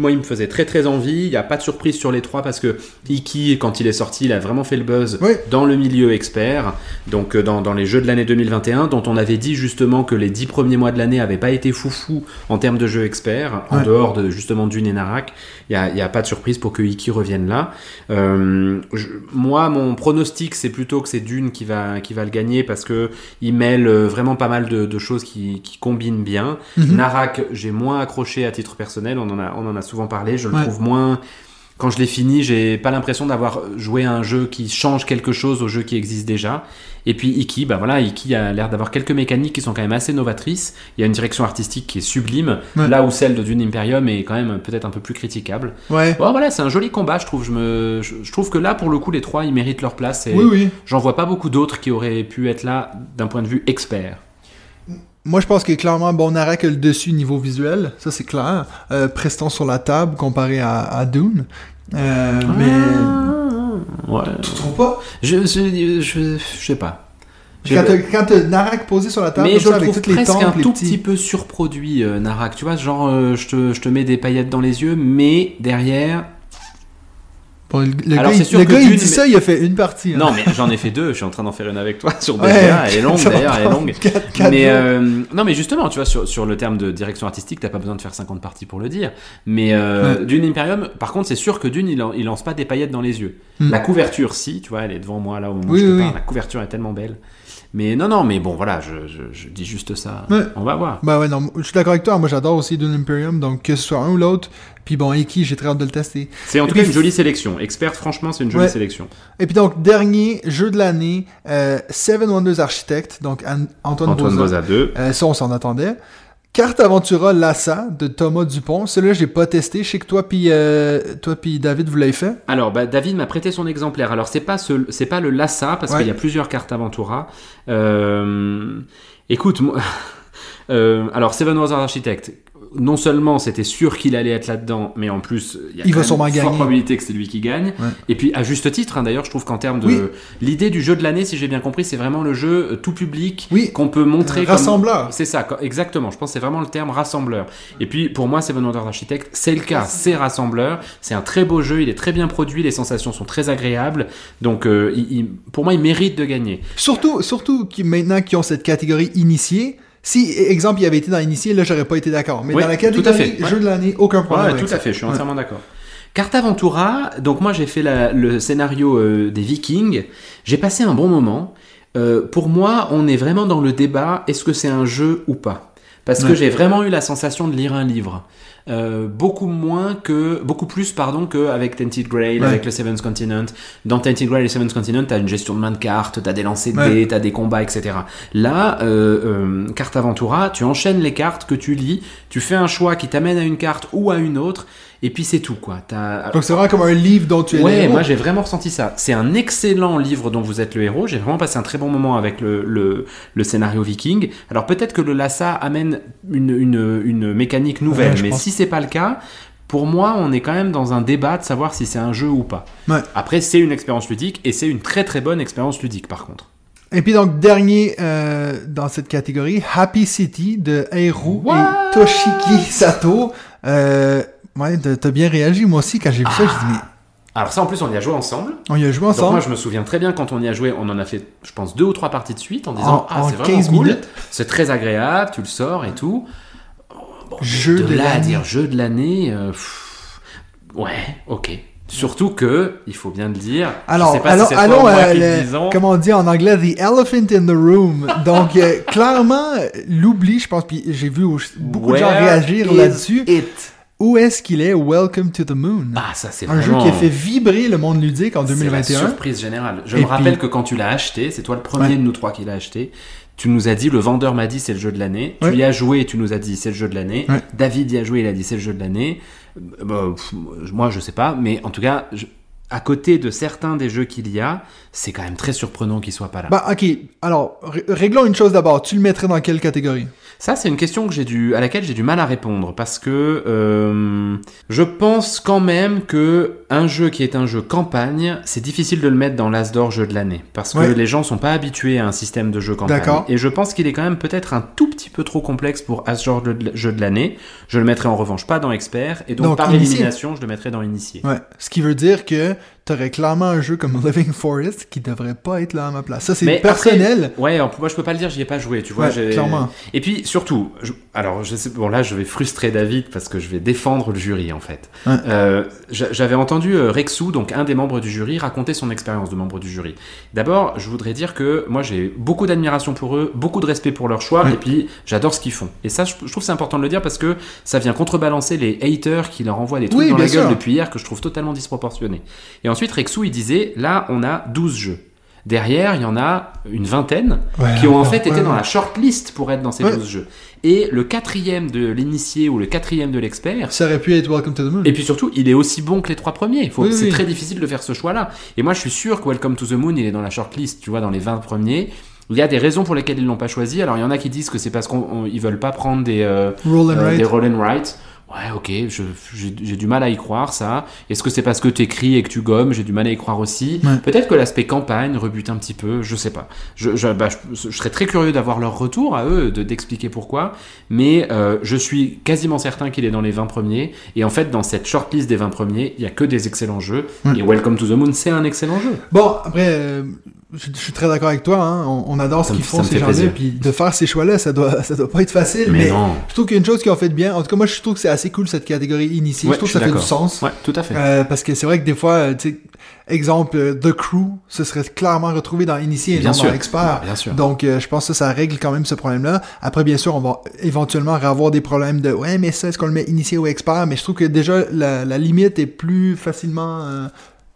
Moi, il me faisait très très envie. Il n'y a pas de surprise sur les trois parce que Iki, quand il est sorti, il a vraiment fait le buzz dans le milieu expert, donc euh, dans, dans les jeux de l'année 2021, dont on avait dit justement que les dix premiers mois de l'année n'avaient pas été foufou en termes de jeux experts, en dehors de justement Dune et Narak. Il n'y a, a pas de surprise pour que Iki revienne là. Euh, je- moi, mon pronostic, c'est plutôt que c'est Dune qui va, qui va le gagner parce que il mêle euh, vraiment pas mal de, de choses qui, qui combinent bien. Mhm. Narak, j'ai moins accroché à titre personnel, on en a, on en a souvent parlé, je le Ouais. trouve moins... Quand je l'ai fini, j'ai pas l'impression d'avoir joué à un jeu qui change quelque chose au jeu qui existe déjà. Et puis Iki, bah voilà, Iki a l'air d'avoir quelques mécaniques qui sont quand même assez novatrices. Il y a une direction artistique qui est sublime, Ouais. là où celle de Dune Imperium est quand même peut-être un peu plus critiquable. Ouais. Bon voilà, c'est un joli combat, je trouve. Je, me, je, je trouve que là, pour le coup, les trois, ils méritent leur place. Et Oui, oui. J'en vois pas beaucoup d'autres qui auraient pu être là d'un point de vue expert. Moi, je pense que clairement, bon, Narak a le dessus niveau visuel, ça c'est clair. Euh, Preston sur la table comparé à, à Dune. Euh, mais. Ouais. Tu trouves pas? Je, je, je, je sais pas. Quand t'as- Quand Narak posé sur la table, Mais je ça, le avec trouve toutes les temples, un les tout petits- petit peu surproduit, euh, Narak. Tu vois, genre, euh, je, te, je te mets des paillettes dans les yeux, mais derrière. Bon, le Alors, gars, sûr le que gars, il dit mais- ça, il a fait une partie. hein. Non, mais j'en ai fait deux. Je suis en train d'en faire une avec toi sur BGA. Ouais, elle est longue *laughs* d'ailleurs, elle est longue. mais euh, non, mais justement, tu vois, sur, sur le terme de direction artistique, t'as pas besoin de faire 50 parties pour le dire. Mais euh, Ouais. Dune Imperium, par contre, c'est sûr que Dune, il, il lance pas des paillettes dans les yeux. Hmm. La couverture, si, tu vois, elle est devant moi là au moment où je te oui, parle. La couverture est tellement belle. Mais non, non, mais bon, voilà, je, je, je dis juste ça. Ouais. On va voir. Bah ouais, non, je suis d'accord avec toi. Moi, j'adore aussi Dune Imperium, donc que ce soit un ou l'autre. Puis bon, Iki, j'ai très hâte de le tester. C'est en Et tout puis- cas une jolie sélection. Experte, franchement, c'est une jolie Ouais. sélection. Et puis donc, dernier jeu de l'année, euh, Seven Wonders Architect, donc An- Antoine, Antoine Boza. Boza 2. Euh, ça, on s'en attendait. Carte Aventura Lassa de Thomas Dupont. Celui-là, j'ai pas testé. Je sais que toi puis euh, toi puis David, vous l'avez fait. Alors, bah, David m'a prêté son exemplaire. Alors, c'est pas ce, c'est pas le Lassa parce Ouais. qu'il y a plusieurs cartes Aventura. Euh, écoute, moi, *laughs* euh, alors Seven Wonders Architect. Non seulement c'était sûr qu'il allait être là-dedans, mais en plus il y a Il quand va même sûrement forte probabilité que c'est lui qui gagne. Ouais. Et puis à juste titre, hein, d'ailleurs, je trouve qu'en termes de Oui. l'idée du jeu de l'année, si j'ai bien compris, c'est vraiment le jeu euh, tout public Oui. qu'on peut montrer comme- Rassembleur. c'est ça, exactement. Je pense que c'est vraiment le terme rassembleur. Et puis, pour moi, Seven Wonders Architect, c'est le cas. C'est rassembleur. C'est un très beau jeu. Il est très bien produit. Les sensations sont très agréables. Donc, euh, il- il- pour moi, il mérite de gagner. Surtout, surtout qui, maintenant qu'ils ont cette catégorie initiée. Si, exemple, il avait été dans initié, là, j'aurais pas été d'accord. Mais Oui, dans la tout à catégorie ouais. jeu de l'année, aucun problème. Ouais, avec tout ça. à fait. Je suis Ouais. entièrement d'accord. Carta Ventura, donc moi j'ai fait la- le scénario euh, des Vikings, j'ai passé un bon moment. Euh, pour moi, on est vraiment dans le débat est-ce que c'est un jeu ou pas? Parce que j'ai vraiment eu la sensation de lire un livre. Euh, beaucoup moins que, beaucoup plus pardon qu'avec Tainted Grail, Ouais. avec le Seventh Continent. Dans Tainted Grail et Seventh Continent, t'as une gestion de main de cartes, t'as des lancers de Ouais. dés, t'as des combats, etc. Là, euh, euh, Carte Aventura, tu enchaînes les cartes que tu lis, tu fais un choix qui t'amène à une carte ou à une autre, et puis c'est tout quoi. Donc c'est vraiment comme un livre dont tu es le Ouais, héros. moi j'ai vraiment ressenti ça. C'est un excellent livre dont vous êtes le héros. J'ai vraiment passé un très bon moment avec le, le, le scénario viking. Alors peut-être que le Lassa amène une, une, une mécanique nouvelle, Ouais, mais pense. si c'est pas le cas, pour moi on est quand même dans un débat de savoir si c'est un jeu ou pas. Ouais. Après c'est une expérience ludique et c'est une très très bonne expérience ludique par contre. Et puis donc, dernier euh, dans cette catégorie, Happy City de What? et Toshiki Sato. Euh, ouais, t'as bien réagi, moi aussi, quand j'ai vu ça, j'ai dit, mais Alors ça en plus on y a joué ensemble. on y a joué Donc moi ensemble. je me souviens très bien quand on y a joué, on en a fait je pense deux ou trois parties de suite en disant En- ah c'est vraiment 15 cool, minutes. c'est très agréable, tu le sors et tout. Bon, Jeu de là à l'année. dire jeu de l'année, euh, ouais, ok. Surtout que, il faut bien le dire, Alors, je sais pas allons, si c'est allons moi qui le comment on dit en anglais, the elephant in the room. Donc, euh, clairement, l'oubli, je pense, puis j'ai vu au- beaucoup de gens réagir là-dessus. it? Où est-ce qu'il est? Welcome to the Moon? Ah, ça c'est un vraiment... jeu qui a fait vibrer le monde ludique en C'est la 2021. surprise générale. Je Et me rappelle puis- que quand tu l'as acheté, c'est toi le premier Ouais. de nous trois qui l'a acheté. Tu nous as dit, le vendeur m'a dit c'est le jeu de l'année. Ouais. Tu y as joué, tu nous as dit c'est le jeu de l'année. Ouais. David y a joué, il a dit c'est le jeu de l'année. Euh, bah, pff, moi je sais pas, mais en tout cas, je- à côté de certains des jeux qu'il y a, c'est quand même très surprenant qu'il soit pas là. Bah, ok. Alors, ré- réglons une chose d'abord. Tu le mettrais dans quelle catégorie? Ça, c'est une question que j'ai dû, à laquelle j'ai du mal à répondre parce que euh, je pense quand même que un jeu qui est un jeu campagne, c'est difficile de le mettre dans l'Asdor jeu de l'année parce que Ouais. les gens sont pas habitués à un système de jeu campagne. D'accord. Et je pense qu'il est quand même peut-être un tout petit peu trop complexe pour Asdor jeu de- jeu de l'année. Je le mettrai en revanche pas dans expert et donc, Donc, par initié. élimination, je le mettrai dans initié. Ouais. Ce qui veut dire que t'aurais clairement un jeu comme *laughs* Living Forest qui devrait pas être là à ma place. Ça, c'est personnel. après- ouais, moi je peux pas le dire, j'y ai pas joué, tu vois. Ouais, clairement. Et puis surtout, je- alors je sais, bon là je vais frustrer David parce que je vais défendre le jury en fait. Ouais. Euh, j'a- J'avais entendu euh, Rexou, donc un des membres du jury, raconter son expérience de membre du jury. D'abord, je voudrais dire que moi j'ai beaucoup d'admiration pour eux, beaucoup de respect pour leur choix, Ouais. et puis j'adore ce qu'ils font. Et ça, je, trouve c'est important de le dire parce que ça vient contrebalancer les haters qui leur envoient des trucs Oui, dans la gueule sûr. depuis hier que je trouve totalement disproportionnés. Et ensuite, Rexou il disait, là on a 12 jeux. Derrière, il y en a une vingtaine Ouais, qui ont en ouais, fait été ouais, dans la shortlist pour être dans ces Ouais. 12 jeux. Et le quatrième de l'initié ou le quatrième de l'expert, Ça aurait pu être Welcome to the Moon. et puis surtout, il est aussi bon que les trois premiers. Oui, c'est oui. très difficile de faire ce choix-là. Et moi, je suis sûr que Welcome to the Moon, il est dans la shortlist, tu vois, dans les 20 premiers. Il y a des raisons pour lesquelles ils l'ont pas choisi. Alors, il y en a qui disent que c'est parce qu'ils veulent pas prendre des, euh, Roll and euh, des roll and write. Ouais, ok, j'ai du mal à y croire, ça. Est-ce que c'est parce que t'écris et que tu gommes J'ai du mal à y croire aussi? Ouais. Peut-être que l'aspect campagne rebute un petit peu, je sais pas. Je, je, bah, je- je serais très curieux d'avoir leur retour à eux, de- d'expliquer pourquoi. Mais euh, je suis quasiment certain qu'il est dans les 20 premiers. Et en fait, dans cette shortlist des 20 premiers, il y a que des excellents jeux. Ouais. Et Welcome to the Moon, c'est un excellent jeu. Bon, après, euh, je, je suis très d'accord avec toi. Hein. On, on adore Ça ce qu'ils font, ces gens-là. Puis de faire ces choix-là, ça doit, *laughs* ça doit pas être facile. Mais, Mais, non. je trouve qu'il y a une chose qu'ils ont fait de bien. En tout cas, moi, je trouve que c'est assez cool cette catégorie initiée. Ouais, je trouve je que ça fait du sens. Ouais, tout à fait. Euh, parce que c'est vrai que des fois, euh, tu sais, exemple, euh, The Crew, ce serait clairement retrouvé dans Initié et Bien non sûr. dans Expert. Bien sûr. Donc, euh, je pense que ça, ça règle quand même ce problème-là. Après, bien sûr, on va éventuellement avoir des problèmes de ouais, mais ça, est-ce qu'on le met Initié ou Expert? Mais je trouve que déjà, la, la limite est plus facilement. euh,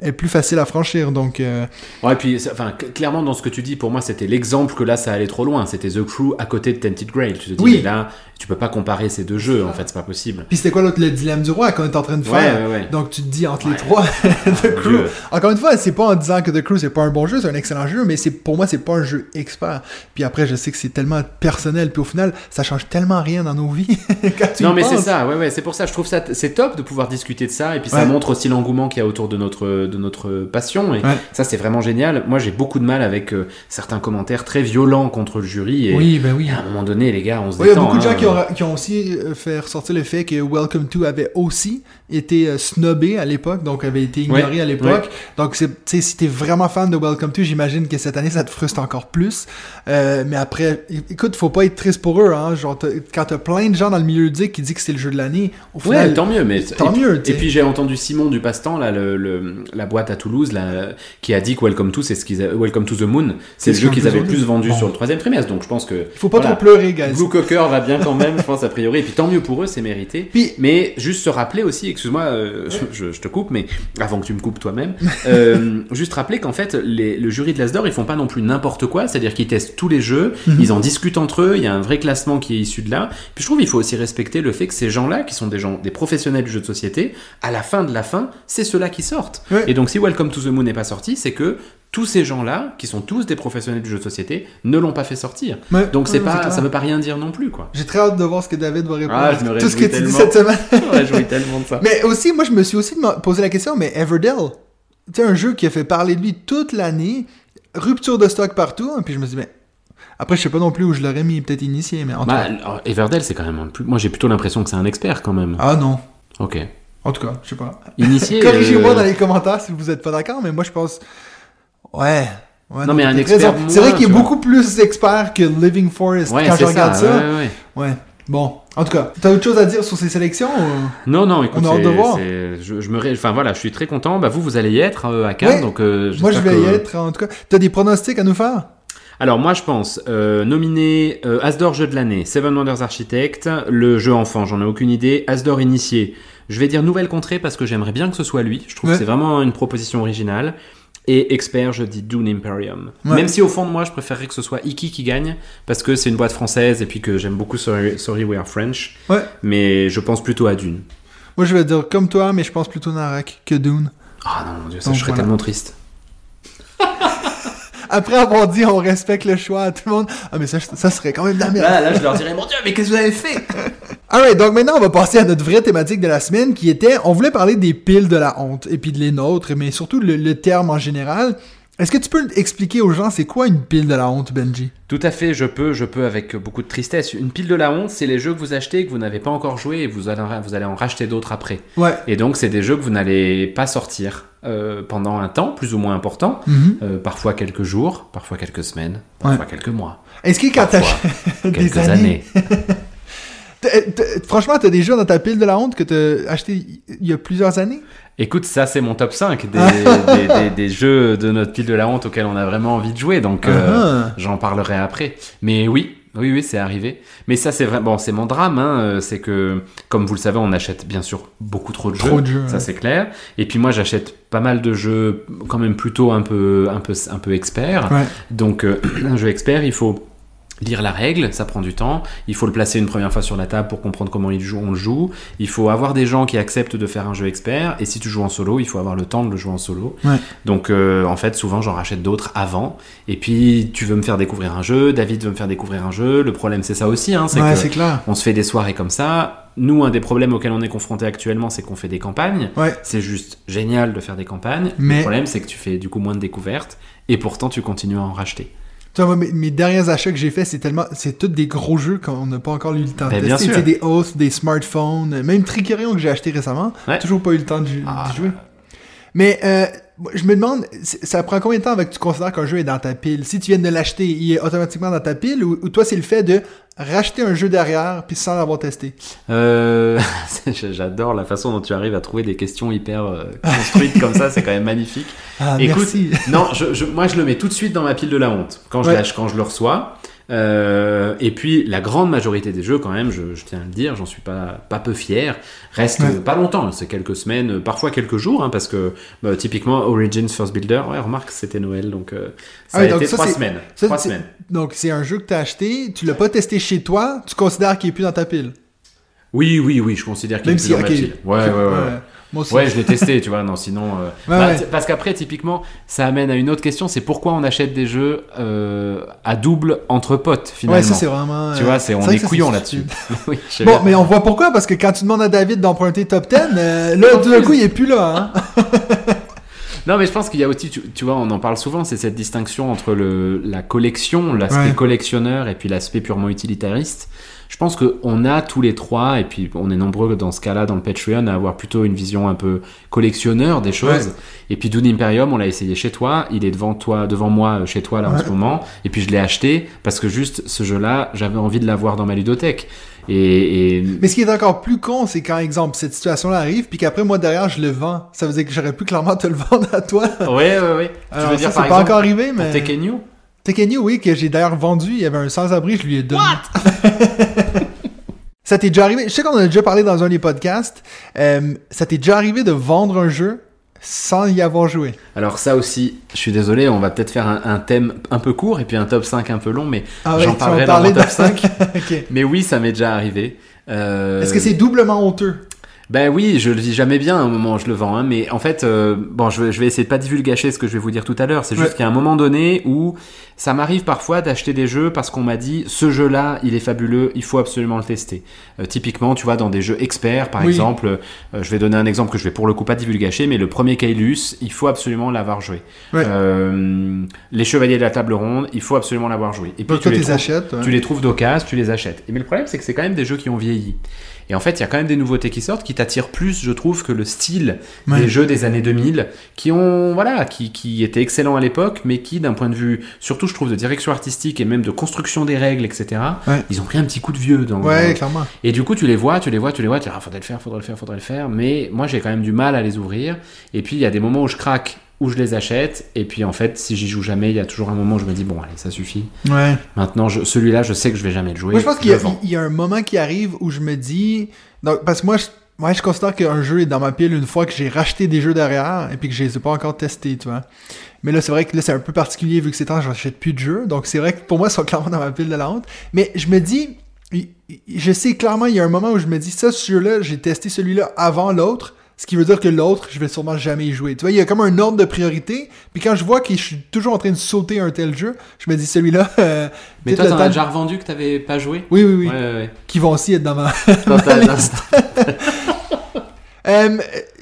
est plus facile à franchir. Donc, euh, Ouais, puis, enfin, cl- clairement, dans ce que tu dis, pour moi, c'était l'exemple que là, ça allait trop loin. C'était The Crew à côté de Tented Grail. Tu te dis, Oui. là, tu peux pas comparer ces deux jeux, en fait, c'est pas possible. Puis c'était quoi l'autre, le dilemme du roi qu'on est en train de Ouais, faire? ouais, ouais. Donc tu te dis entre les Ouais. trois, *laughs* The Crew. Dieu. Encore une fois, c'est pas en disant que The Crew c'est pas un bon jeu, c'est un excellent jeu, mais c'est pour moi c'est pas un jeu expert. Puis après, je sais que c'est tellement personnel, puis au final, ça change tellement rien dans nos vies. *laughs* quand tu Non, mais c'est ça, ouais, ouais, c'est pour ça, je trouve ça, c'est top de pouvoir discuter de ça, et puis ça Ouais. montre aussi l'engouement qu'il y a autour de notre, de notre passion, et Ouais. ça, c'est vraiment génial. Moi, j'ai beaucoup de mal avec euh, certains commentaires très violents contre le jury, et Oui, ben oui. à un moment donné, les gars, on se Oui, il y a beaucoup de gens hein. qui ont qui ont aussi euh, fait ressortir le fait que Welcome to avait aussi été euh, snobé à l'époque, donc avait été ignoré Ouais, à l'époque. Donc, c'est- si t'es vraiment fan de Welcome to, j'imagine que cette année, ça te frustre encore plus. Euh, mais après, écoute, faut pas être triste pour eux. Hein. Genre, t'as- quand t'as plein de gens dans le milieu ludique qui disent que c'est le jeu de l'année, au Ouais, final, tant mieux, mais tant et mieux, tu Et puis j'ai entendu Simon du Passe-temps, là, le, le- la boîte à Toulouse, là, qui a dit que Welcome to, c'est ce qu'ils, Welcome to the Moon, c'est le jeu qu'ils avaient le plus plus vendu Bon. sur le troisième trimestre. Donc je pense que faut pas voilà. trop pleurer, guys. Blue Cocker va bien quand même, je pense a priori. Et puis tant mieux pour eux, c'est mérité. Puis- mais juste se rappeler aussi, excuse-moi, euh, je, je te coupe, mais avant que tu me coupes toi-même, *laughs* euh, juste rappeler qu'en fait les- le jury de l'Asdor ils font pas non plus n'importe quoi, c'est-à-dire qu'ils testent tous les jeux, Mhm. ils en discutent entre eux, il y a un vrai classement qui est issu de là. Puis je trouve qu'il faut aussi respecter le fait que ces gens-là, qui sont des gens, des professionnels du jeu de société, à la fin de la fin, c'est ceux-là qui sortent. Ouais. Et donc si Welcome to the Moon n'est pas sorti, c'est que tous ces gens-là, qui sont tous des professionnels du jeu de société, ne l'ont pas fait sortir. Donc c'est pas, ça veut pas rien dire non plus, quoi. J'ai très hâte de voir ce que David va répondre. Ah, je me Tout ce que tu dis cette semaine. Je jouis tellement de ça. Mais aussi, moi, je me suis aussi posé la question, mais Everdell, tu un jeu qui a fait parler de lui toute l'année, rupture de stock partout, hein, puis je me suis dit, mais après, je sais pas non plus où je l'aurais mis, peut-être initié, mais en tout Bah, cas. Everdell, c'est quand même un plus. Moi, j'ai plutôt l'impression que c'est un expert quand même. Ah non. Ok. En tout cas, je sais pas. Initié. *laughs* Corrigez-moi euh, dans les commentaires si vous êtes pas d'accord, mais moi, je pense. Ouais. Ouais, Non, mais un expert C'est vrai qu'il est beaucoup plus expert que Living Forest Ouais, quand je regarde ça. Ouais, ouais. Bon, en tout cas, t'as autre chose à dire sur ces sélections ou... Non, non, écoute, On a hâte de voir. Je, je me, ré- enfin voilà, je suis très content. Bah vous, vous allez y être euh, à Cannes, Ouais. donc. euh, Moi, je vais y être, en tout cas. T'as des pronostics à nous faire? Alors moi, je pense euh, nominer euh, Asdor jeu de l'année, Seven Wonders Architect, le jeu enfant, j'en ai aucune idée. Asdor initié, je vais dire Nouvelle Contrée parce que j'aimerais bien que ce soit lui. Je trouve que c'est vraiment une proposition originale. Et expert, je dis Dune Imperium. Ouais. Même si au fond de moi, je préférerais que ce soit Iki qui gagne, parce que c'est une boîte française et puis que j'aime beaucoup Sorry, Sorry We Are French. Ouais. Mais je pense plutôt à Dune. Moi, je vais dire comme toi, mais je pense plutôt Narak que Dune. Ah non, mon dieu, ça, Donc, je serais voilà. tellement triste. *laughs* Après avoir dit on respecte le choix à tout le monde, ah mais ça, ça serait quand même de la merde. Là, là, je leur dirais, mon dieu, mais qu'est-ce que vous avez fait? *laughs* Alright, donc maintenant on va passer à notre vraie thématique de la semaine qui était, on voulait parler des piles de la honte et puis de les nôtres, mais surtout le, le terme en général. Est-ce que tu peux expliquer aux gens c'est quoi une pile de la honte, Benji? Tout à fait, je peux, je peux avec beaucoup de tristesse. Une pile de la honte, c'est les jeux que vous achetez et que vous n'avez pas encore joué et vous allez, vous allez en racheter d'autres après. Ouais. Et donc, c'est des jeux que vous n'allez pas sortir euh, pendant un temps, plus ou moins important, Mhm. euh, parfois quelques jours, parfois quelques semaines, parfois quelques mois, Est-ce que quand t'as *laughs* des quelques années, années. *laughs* T'as- franchement, t'as des jeux dans ta pile de la honte que t'as acheté il y a plusieurs années? Écoute, ça c'est mon top 5 des, *laughs* des, des- des jeux de notre pile de la honte auxquels on a vraiment envie de jouer, donc euh, Ah. j'en parlerai après. Mais oui, oui, oui, c'est arrivé. Mais ça c'est vrai, bon, c'est mon drame, hein, euh, c'est que, comme vous le savez, on achète bien sûr beaucoup trop de Trop jeux, de jeux, ça ouais. c'est clair. Et puis moi j'achète pas mal de jeux quand même plutôt un peu, un peu, un peu experts. Ouais. Donc euh, *clears throat* un jeu expert, il faut lire la règle, ça prend du temps. Il faut le placer une première fois sur la table pour comprendre comment il joue, on le joue. Il faut avoir des gens qui acceptent de faire un jeu expert. Et si tu joues en solo, il faut avoir le temps de le jouer en solo. Ouais. Donc euh, en fait, souvent j'en rachète d'autres avant. Et puis tu veux me faire découvrir un jeu, David veut me faire découvrir un jeu. Le problème c'est ça aussi, hein, c'est Ouais, que c'est clair. on se fait des soirées comme ça. Nous, un des problèmes auxquels on est confronté actuellement, c'est qu'on fait des campagnes. Ouais. C'est juste génial de faire des campagnes. Mais- Le problème, c'est que tu fais du coup moins de découvertes. Et pourtant, tu continues à en racheter. Tu vois, moi, mes, mes derniers achats que j'ai fait, c'est tellement, c'est tous des gros jeux qu'on n'a pas encore eu le temps de Ben, tester. C'est des hosts, des smartphones, même Tricerion que j'ai acheté récemment. Ouais. Toujours pas eu le temps de, d'y Ah. jouer. Mais euh, je me demande, ça prend combien de temps avec que tu considères qu'un jeu est dans ta pile? Si tu viens de l'acheter, il est automatiquement dans ta pile ou, ou toi c'est le fait de racheter un jeu derrière puis sans l'avoir testé Euh, *laughs* J'adore la façon dont tu arrives à trouver des questions hyper euh, construites comme ça, c'est quand même magnifique. *laughs* Ah, Écoute, merci. *laughs* Non, je, je- moi je le mets tout de suite dans ma pile de la honte quand je, Ouais. lâche, quand je le reçois. Euh, et puis la grande majorité des jeux, quand même, je, je tiens à le dire, j'en suis pas, pas peu fier, reste Ouais. pas longtemps, c'est quelques semaines, parfois quelques jours, hein, parce que bah, typiquement Origins First Builder, ouais, remarque, c'était Noël, donc euh, ça Ah a donc été ça, trois c'est- semaines. ça, trois c'est- semaines. Donc c'est un jeu que tu as acheté, tu l'as pas testé chez toi, tu considères qu'il est plus dans ta pile? Oui, oui, oui, je considère qu'il est Même plus si, dans ma ok. pile. Ouais, ouais, ouais. ouais. *laughs* Moi aussi. Ouais, je l'ai testé, tu vois, non, sinon... euh, Ouais, bah, ouais. Parce qu'après, typiquement, ça amène à une autre question, c'est pourquoi on achète des jeux euh, à double entre potes, finalement? Ouais, ça c'est vraiment. Tu euh, vois, c'est, on est ça, couillon là-dessus. *laughs* oui, Bon, bien. mais on voit pourquoi, parce que quand tu demandes à David d'emprunter top 10, euh, là, tout d'un coup, il est plus là. Hein? *laughs* Non, mais je pense qu'il y a aussi, tu, tu vois, on en parle souvent, c'est cette distinction entre le, la collection, l'aspect Ouais. collectionneur et puis l'aspect purement utilitariste. Je pense qu'on a tous les trois, et puis on est nombreux dans ce cas-là, dans le Patreon, à avoir plutôt une vision un peu collectionneur des choses. Ouais. Et puis Dune Imperium, on l'a essayé chez toi, il est devant toi, devant moi, euh, chez toi là en ce moment. Et puis je l'ai acheté parce que juste ce jeu-là, j'avais envie de l'avoir dans ma ludothèque. Et, et Mais ce qui est encore plus con, c'est quand, exemple, cette situation-là arrive, puis qu'après, moi, derrière, je le vends. Ça veut dire que j'aurais pu clairement te le *laughs* vendre à toi. ouais, ouais. Alors, tu veux dire ça, par c'est pas exemple encore arrivé, mais... Tekken Tekken oui, que j'ai d'ailleurs vendu. Il y avait un sans-abri, je lui ai donné. *laughs* ça t'est déjà arrivé? Je sais qu'on en a déjà parlé dans un des podcasts. Euh, ça t'est déjà arrivé de vendre un jeu? Sans y avoir joué? Alors ça aussi, je suis désolé, on va peut-être faire un, un thème un peu court et puis un top 5 un peu long, mais Ah j'en parlerai dans mon top de- 5. *laughs* ok. Mais oui, ça m'est déjà arrivé. Euh, Est-ce que c'est doublement honteux? Ben oui, je le vis jamais bien à un moment je le vends, hein, mais en fait, euh, bon, je vais, je vais essayer de pas divulgacher ce que je vais vous dire tout à l'heure. C'est juste Ouais. qu'il y a un moment donné où ça m'arrive parfois d'acheter des jeux parce qu'on m'a dit ce jeu-là, il est fabuleux, il faut absolument le tester. Euh, typiquement, tu vois, dans des jeux experts, par Oui. exemple, euh, je vais donner un exemple que je vais pour le coup pas divulgacher, mais le premier Kailus, il faut absolument l'avoir joué. Ouais. Euh, les Chevaliers de la Table Ronde, il faut absolument l'avoir joué. Et puis Toi, tu les achètes. ouais. tu les trouves d'occasion, tu les achètes. Et mais le problème, c'est que c'est quand même des jeux qui ont vieilli. Et en fait, il y a quand même des nouveautés qui sortent qui t'attirent plus, je trouve, que le style Ouais. des jeux des années 2000, qui ont, voilà, qui, qui étaient excellents à l'époque, mais qui, d'un point de vue, surtout, je trouve, de direction artistique et même de construction des règles, etc., Ouais. ils ont pris un petit coup de vieux dans. Ouais, dans- clairement. Et du coup, tu les vois, tu les vois, tu les vois, tu dis, ah, faudrait le faire, faudrait le faire, faudrait le faire, mais moi, j'ai quand même du mal à les ouvrir. Et puis, il y a des moments où je craque, où je les achète, et puis, en fait, si j'y joue jamais, il y a toujours un moment où je me dis, bon, allez, ça suffit. Ouais. Maintenant, celui-là, je sais que je vais jamais le jouer. Moi, je pense qu'il y, a- y un moment qui arrive où je me dis. Donc, parce que moi, je, moi, je considère qu'un jeu est dans ma pile une fois que j'ai racheté des jeux derrière et puis que je les ai pas encore testés, tu vois. Mais là, c'est vrai que là, c'est un peu particulier vu que c'est temps, je n'achète plus de jeux. Donc, c'est vrai que pour moi, ils sont clairement dans ma pile de la honte. Mais je me dis. Je sais clairement, il y a un moment où je me dis, ça, ce jeu-là, j'ai testé celui-là avant l'autre. Ce qui veut dire que l'autre, je vais sûrement jamais y jouer. Tu vois, il y a comme un ordre de priorité. Puis quand je vois que je suis toujours en train de sauter un tel jeu, je me dis, celui-là. *laughs* euh, Mais toi, t'en as déjà revendu que t'avais pas joué? Oui, oui, oui. Ouais, ouais, ouais. Qui vont aussi être dans ma. *laughs* T'as- *laughs* Euh,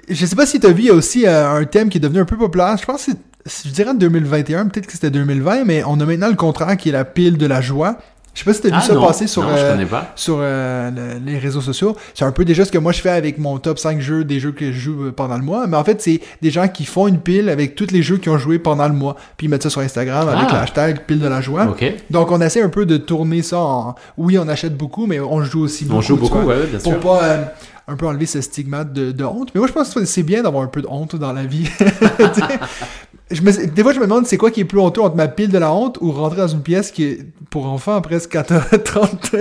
je sais pas si tu as vu, il y a aussi euh, un thème qui est devenu un peu populaire. Je pense que c'est, je dirais 2021, peut-être que c'était 2020, mais on a maintenant le contrat qui est la pile de la joie. Je sais pas si tu as vu Ah, ça non. passer sur, Non, euh, pas. sur euh, le- les réseaux sociaux. C'est un peu déjà ce que moi je fais avec mon top 5 jeux des jeux que je joue euh, pendant le mois. Mais en fait, c'est des gens qui font une pile avec tous les jeux qu'ils ont joué pendant le mois. Puis ils mettent ça sur Instagram avec Ah. le hashtag pile de la joie. Donc on essaie un peu de tourner ça en... Oui, on achète beaucoup, mais on joue aussi beaucoup. On joue beaucoup, vois ouais, bien pour sûr. pas euh, un peu enlever ce stigmate de, de honte. Mais moi, je pense que c'est bien d'avoir un peu de honte dans la vie. *laughs* Je me, des fois, je me demande c'est quoi qui est plus honteux entre ma pile de la honte ou rentrer dans une pièce qui est pour enfants presque 14, 30.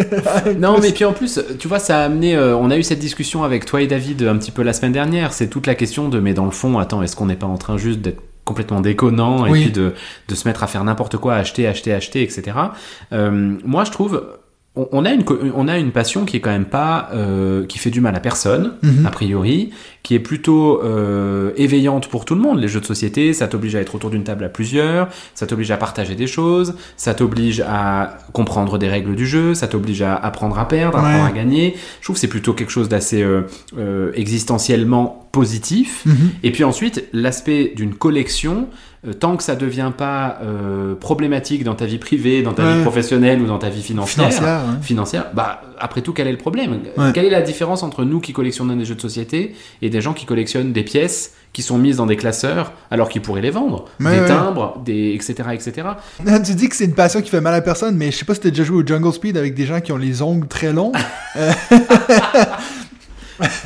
Non, mais puis en plus, tu vois, ça a amené. euh, on a eu cette discussion avec toi et David un petit peu la semaine dernière. C'est toute la question de, mais dans le fond, attends, est-ce qu'on n'est pas en train juste d'être complètement déconnant et puis de, de se mettre à faire n'importe quoi, acheter, acheter, acheter, etc. Euh, moi, je trouve. On on a, une, on a une passion qui est quand même pas euh, qui fait du mal à personne Mhm. a priori qui est plutôt euh, éveillante pour tout le monde les jeux de société ça t'oblige à être autour d'une table à plusieurs ça t'oblige à partager des choses ça t'oblige à comprendre des règles du jeu ça t'oblige à apprendre à perdre à Ouais. apprendre à gagner je trouve que c'est plutôt quelque chose d'assez euh, euh, existentiellement positif Mhm. et puis ensuite, l'aspect d'une collection, tant que ça devient pas euh, problématique dans ta vie privée, dans ta Ouais. vie professionnelle ou dans ta vie financière, Financière, financière, bah après tout, quel est le problème? Ouais. Quelle est la différence entre nous qui collectionnons des jeux de société et des gens qui collectionnent des pièces qui sont mises dans des classeurs alors qu'ils pourraient les vendre? Des timbres, des etc etc. Tu dis que c'est une passion qui fait mal à personne, mais je sais pas si t'as déjà joué au Jungle Speed avec des gens qui ont les ongles très longs. *laughs*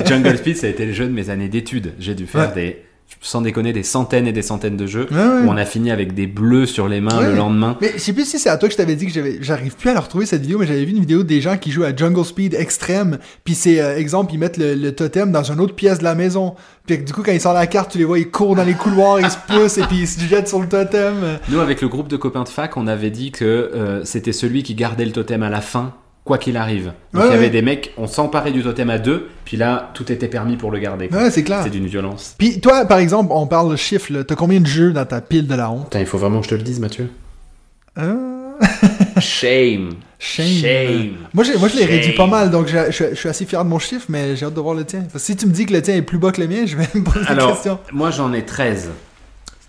Jungle Speed, ça a été le jeu de mes années d'études. J'ai dû faire des, sans déconner, des centaines et des centaines de jeux Ouais, ouais. où on a fini avec des bleus sur les mains Ouais. le lendemain. Mais je sais plus si c'est à toi que je t'avais dit que j'avais, j'arrive plus à la retrouver cette vidéo, mais j'avais vu une vidéo des gens qui jouent à Jungle Speed extrême, puis c'est euh, exemple ils mettent le, le totem dans une autre pièce de la maison, puis du coup quand ils sortent la carte tu les vois ils courent dans les couloirs, ils se poussent et puis ils se jettent sur le totem. Nous, avec le groupe de copains de fac, on avait dit que euh, c'était celui qui gardait le totem à la fin, quoi qu'il arrive. Donc Ouais, il y avait ouais. des mecs, on s'emparait du totem à deux, puis là, tout était permis pour le garder. quoi. Ouais c'est clair. C'est d'une violence. Puis toi par exemple on parle de chiffres, t'as combien de jeux dans ta pile de la honte? Putain, il faut vraiment que je te le dise, Mathieu. Euh, *laughs* Shame. Shame. Shame. Moi, j'ai- moi, je l'ai réduit pas mal, donc je, je- je suis assez fier de mon chiffre, mais j'ai hâte de voir le tien. Parce que si tu me dis que le tien est plus bas que le mien, je vais me poser la Alors, question. moi j'en ai 13.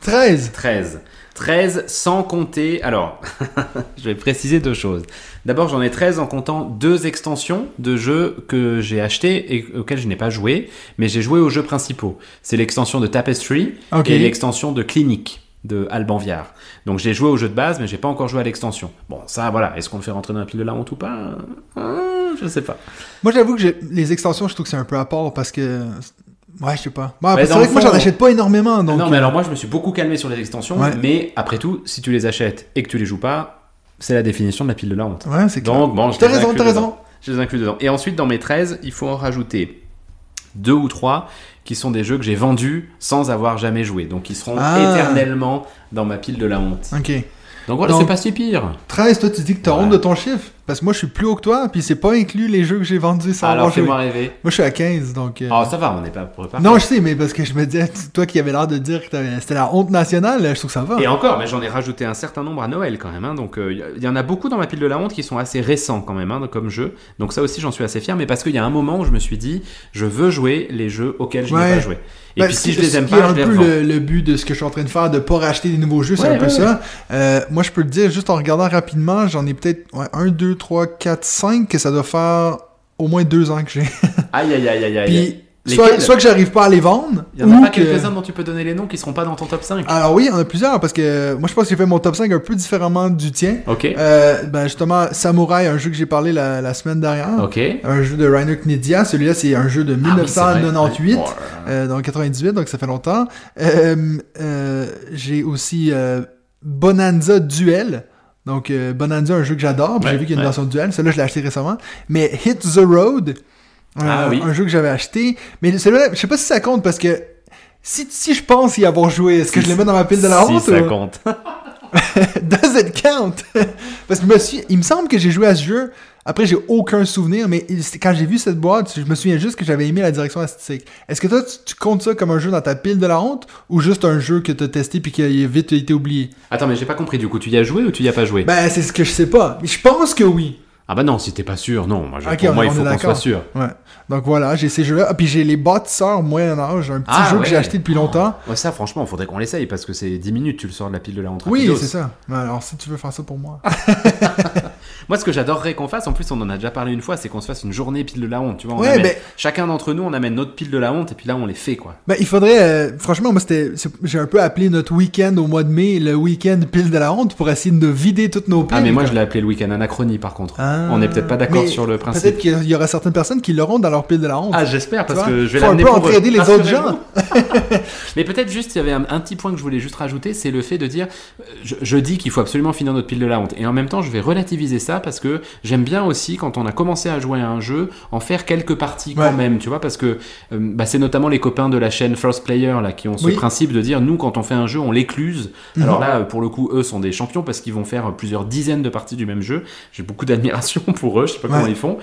13. 13. 13 sans compter. Alors, *laughs* je vais préciser deux choses. D'abord, j'en ai 13 en comptant deux extensions de jeux que j'ai achetés et auxquels je n'ai pas joué, mais j'ai joué aux jeux principaux. C'est l'extension de Tapestry et l'extension de Clinique de Alban Viard. Donc j'ai joué au jeu de base, mais j'ai pas encore joué à l'extension. Bon, ça, voilà. Est-ce qu'on le fait rentrer dans la pile de la honte ou pas? Euh, Je sais pas. Moi, j'avoue que j'ai- les extensions, je trouve que c'est un peu à part parce que. Ouais, je sais pas. Bon, Mais c'est vrai le que moi, fond- j'en achète pas énormément. Donc, non, mais euh, alors moi, je me suis beaucoup calmé sur les extensions, Ouais. mais après tout, si tu les achètes et que tu les joues pas, c'est la définition de la pile de la honte. Ouais, c'est clair. Donc, bon, je T'as les raison, t'as raison. Je les inclus dedans. Et ensuite, dans mes 13, il faut en rajouter deux ou trois qui sont des jeux que j'ai vendus sans avoir jamais joué. Donc, ils seront Ah. éternellement dans ma pile de la honte. Ok. Donc voilà, c'est pas si pire. 13, toi, tu dis que t'as Ouais. honte de ton chiffre. Parce que moi, je suis plus haut que toi, puis c'est pas inclus les jeux que j'ai vendus sans Alors, fais-moi Moi, rêver. je suis à 15, donc. euh, Oh, ça va, on n'est pas préparé. Non, je sais, mais parce que je me disais, *laughs* toi qui avais l'air de dire que c'était la honte nationale, je trouve que ça va. Et encore, mais j'en ai rajouté un certain nombre à Noël quand même. hein. donc il y, en a beaucoup dans ma pile de la honte qui sont assez récents quand même hein, comme jeu. Donc ça aussi j'en suis assez fier. Mais parce qu'il y a un moment où je me suis dit, je veux jouer les jeux auxquels je n'ai Ouais. pas joué. Et Ben, puis si je les aime pas, un je les peu le, le but de ce que je suis en train de faire, de pas racheter des nouveaux jeux, c'est Ouais, un peu ça. Euh, moi, je peux le dire juste en regardant rapidement, j'en ai peut-être 1, 2, 3, 4, 5, que ça doit faire au moins deux ans que j'ai. Aïe aïe aïe aïe aïe. Puis, soit, soit que j'arrive pas à les vendre, Il y en a pas que- quelques-uns dont tu peux donner les noms qui seront pas dans ton top 5. Alors oui, il y en a plusieurs, parce que moi, je pense que j'ai fait mon top 5 un peu différemment du tien. Ok. Euh, ben justement, Samurai, un jeu que j'ai parlé la, la semaine dernière. ok. Un jeu de Rainer Knizia. Celui-là, c'est un jeu de Ah oui, c'est vrai. 1998. Ouais. Oh là là. Euh, dans 98, donc ça fait longtemps. Euh, j'ai aussi Bonanza Duel. Donc euh, Bonanza, un jeu que j'adore. puis Ouais, j'ai vu qu'il y a une version duel. Celui-là, je l'ai acheté récemment. Mais Hit the Road, euh, Ah oui. un jeu que j'avais acheté. Mais celui-là, je sais pas si ça compte parce que si, si je pense y avoir joué, est-ce que je le mets dans ma pile de la si honte ça ou- compte. *laughs* Does it count? *laughs* Parce que je me suis... il me semble que j'ai joué à ce jeu. Après, j'ai aucun souvenir, mais quand j'ai vu cette boîte, je me souviens juste que j'avais aimé la direction artistique. Est-ce que toi, tu, tu comptes ça comme un jeu dans ta pile de la honte ou juste un jeu que t'as testé puis qui a vite été oublié? Attends, mais j'ai pas compris. Du coup, tu y as joué ou tu y as pas joué? Ben, c'est ce que je sais pas. Mais je pense que oui. Ah bah non, si t'es pas sûr, non. Moi, je- Ok, pour moi, il faut qu'on soit sûr. Ouais. Donc voilà, j'ai ces jeux-là. Ah, puis j'ai les bâtisseurs moyen âge, un petit Ah, jeu ouais. que j'ai acheté depuis longtemps. Ouais, ça, franchement, faudrait qu'on l'essaye parce que c'est 10 minutes, tu le sors de la pile de la honte. Oui, c'est ça. Alors, si tu veux faire ça pour moi. *laughs* Moi, ce que j'adorerais qu'on fasse, en plus, on en a déjà parlé une fois, c'est qu'on se fasse une journée pile de la honte. Tu vois, on Ouais, amène- chacun d'entre nous, on amène notre pile de la honte et puis là, on les fait, quoi. Ben, il faudrait. euh, franchement, moi, c'était. J'ai un peu appelé notre week-end au mois de mai le week-end pile de la honte pour essayer de vider toutes nos piles. Ah, mais moi, quoi. je l'ai appelé le week-end anachronie, par contre. Ah. On n'est peut-être pas d'accord sur le principe. Peut-être qu'il y aura certaines personnes qui l'auront dans leur pile de la honte. Ah, j'espère, parce que je vais l'amener pour entraider les autres gens. *laughs* *laughs* Mais peut-être juste, il y avait un, un petit point que je voulais juste rajouter, c'est le fait de dire, euh, je, je dis qu'il faut absolument finir notre pile de la honte. Et en même temps, je vais relativiser ça parce que j'aime bien aussi, quand on a commencé à jouer à un jeu, en faire quelques parties quand même, tu vois, parce que euh, bah, c'est notamment les copains de la chaîne First Player là qui ont ce Oui. principe de dire, nous, quand on fait un jeu, on l'écluse. Mhm. Alors là, pour le coup, eux sont des champions parce qu'ils vont faire plusieurs dizaines de parties du même jeu. J'ai beaucoup d'admiration *laughs* pour eux, je sais pas Ouais. comment ils font.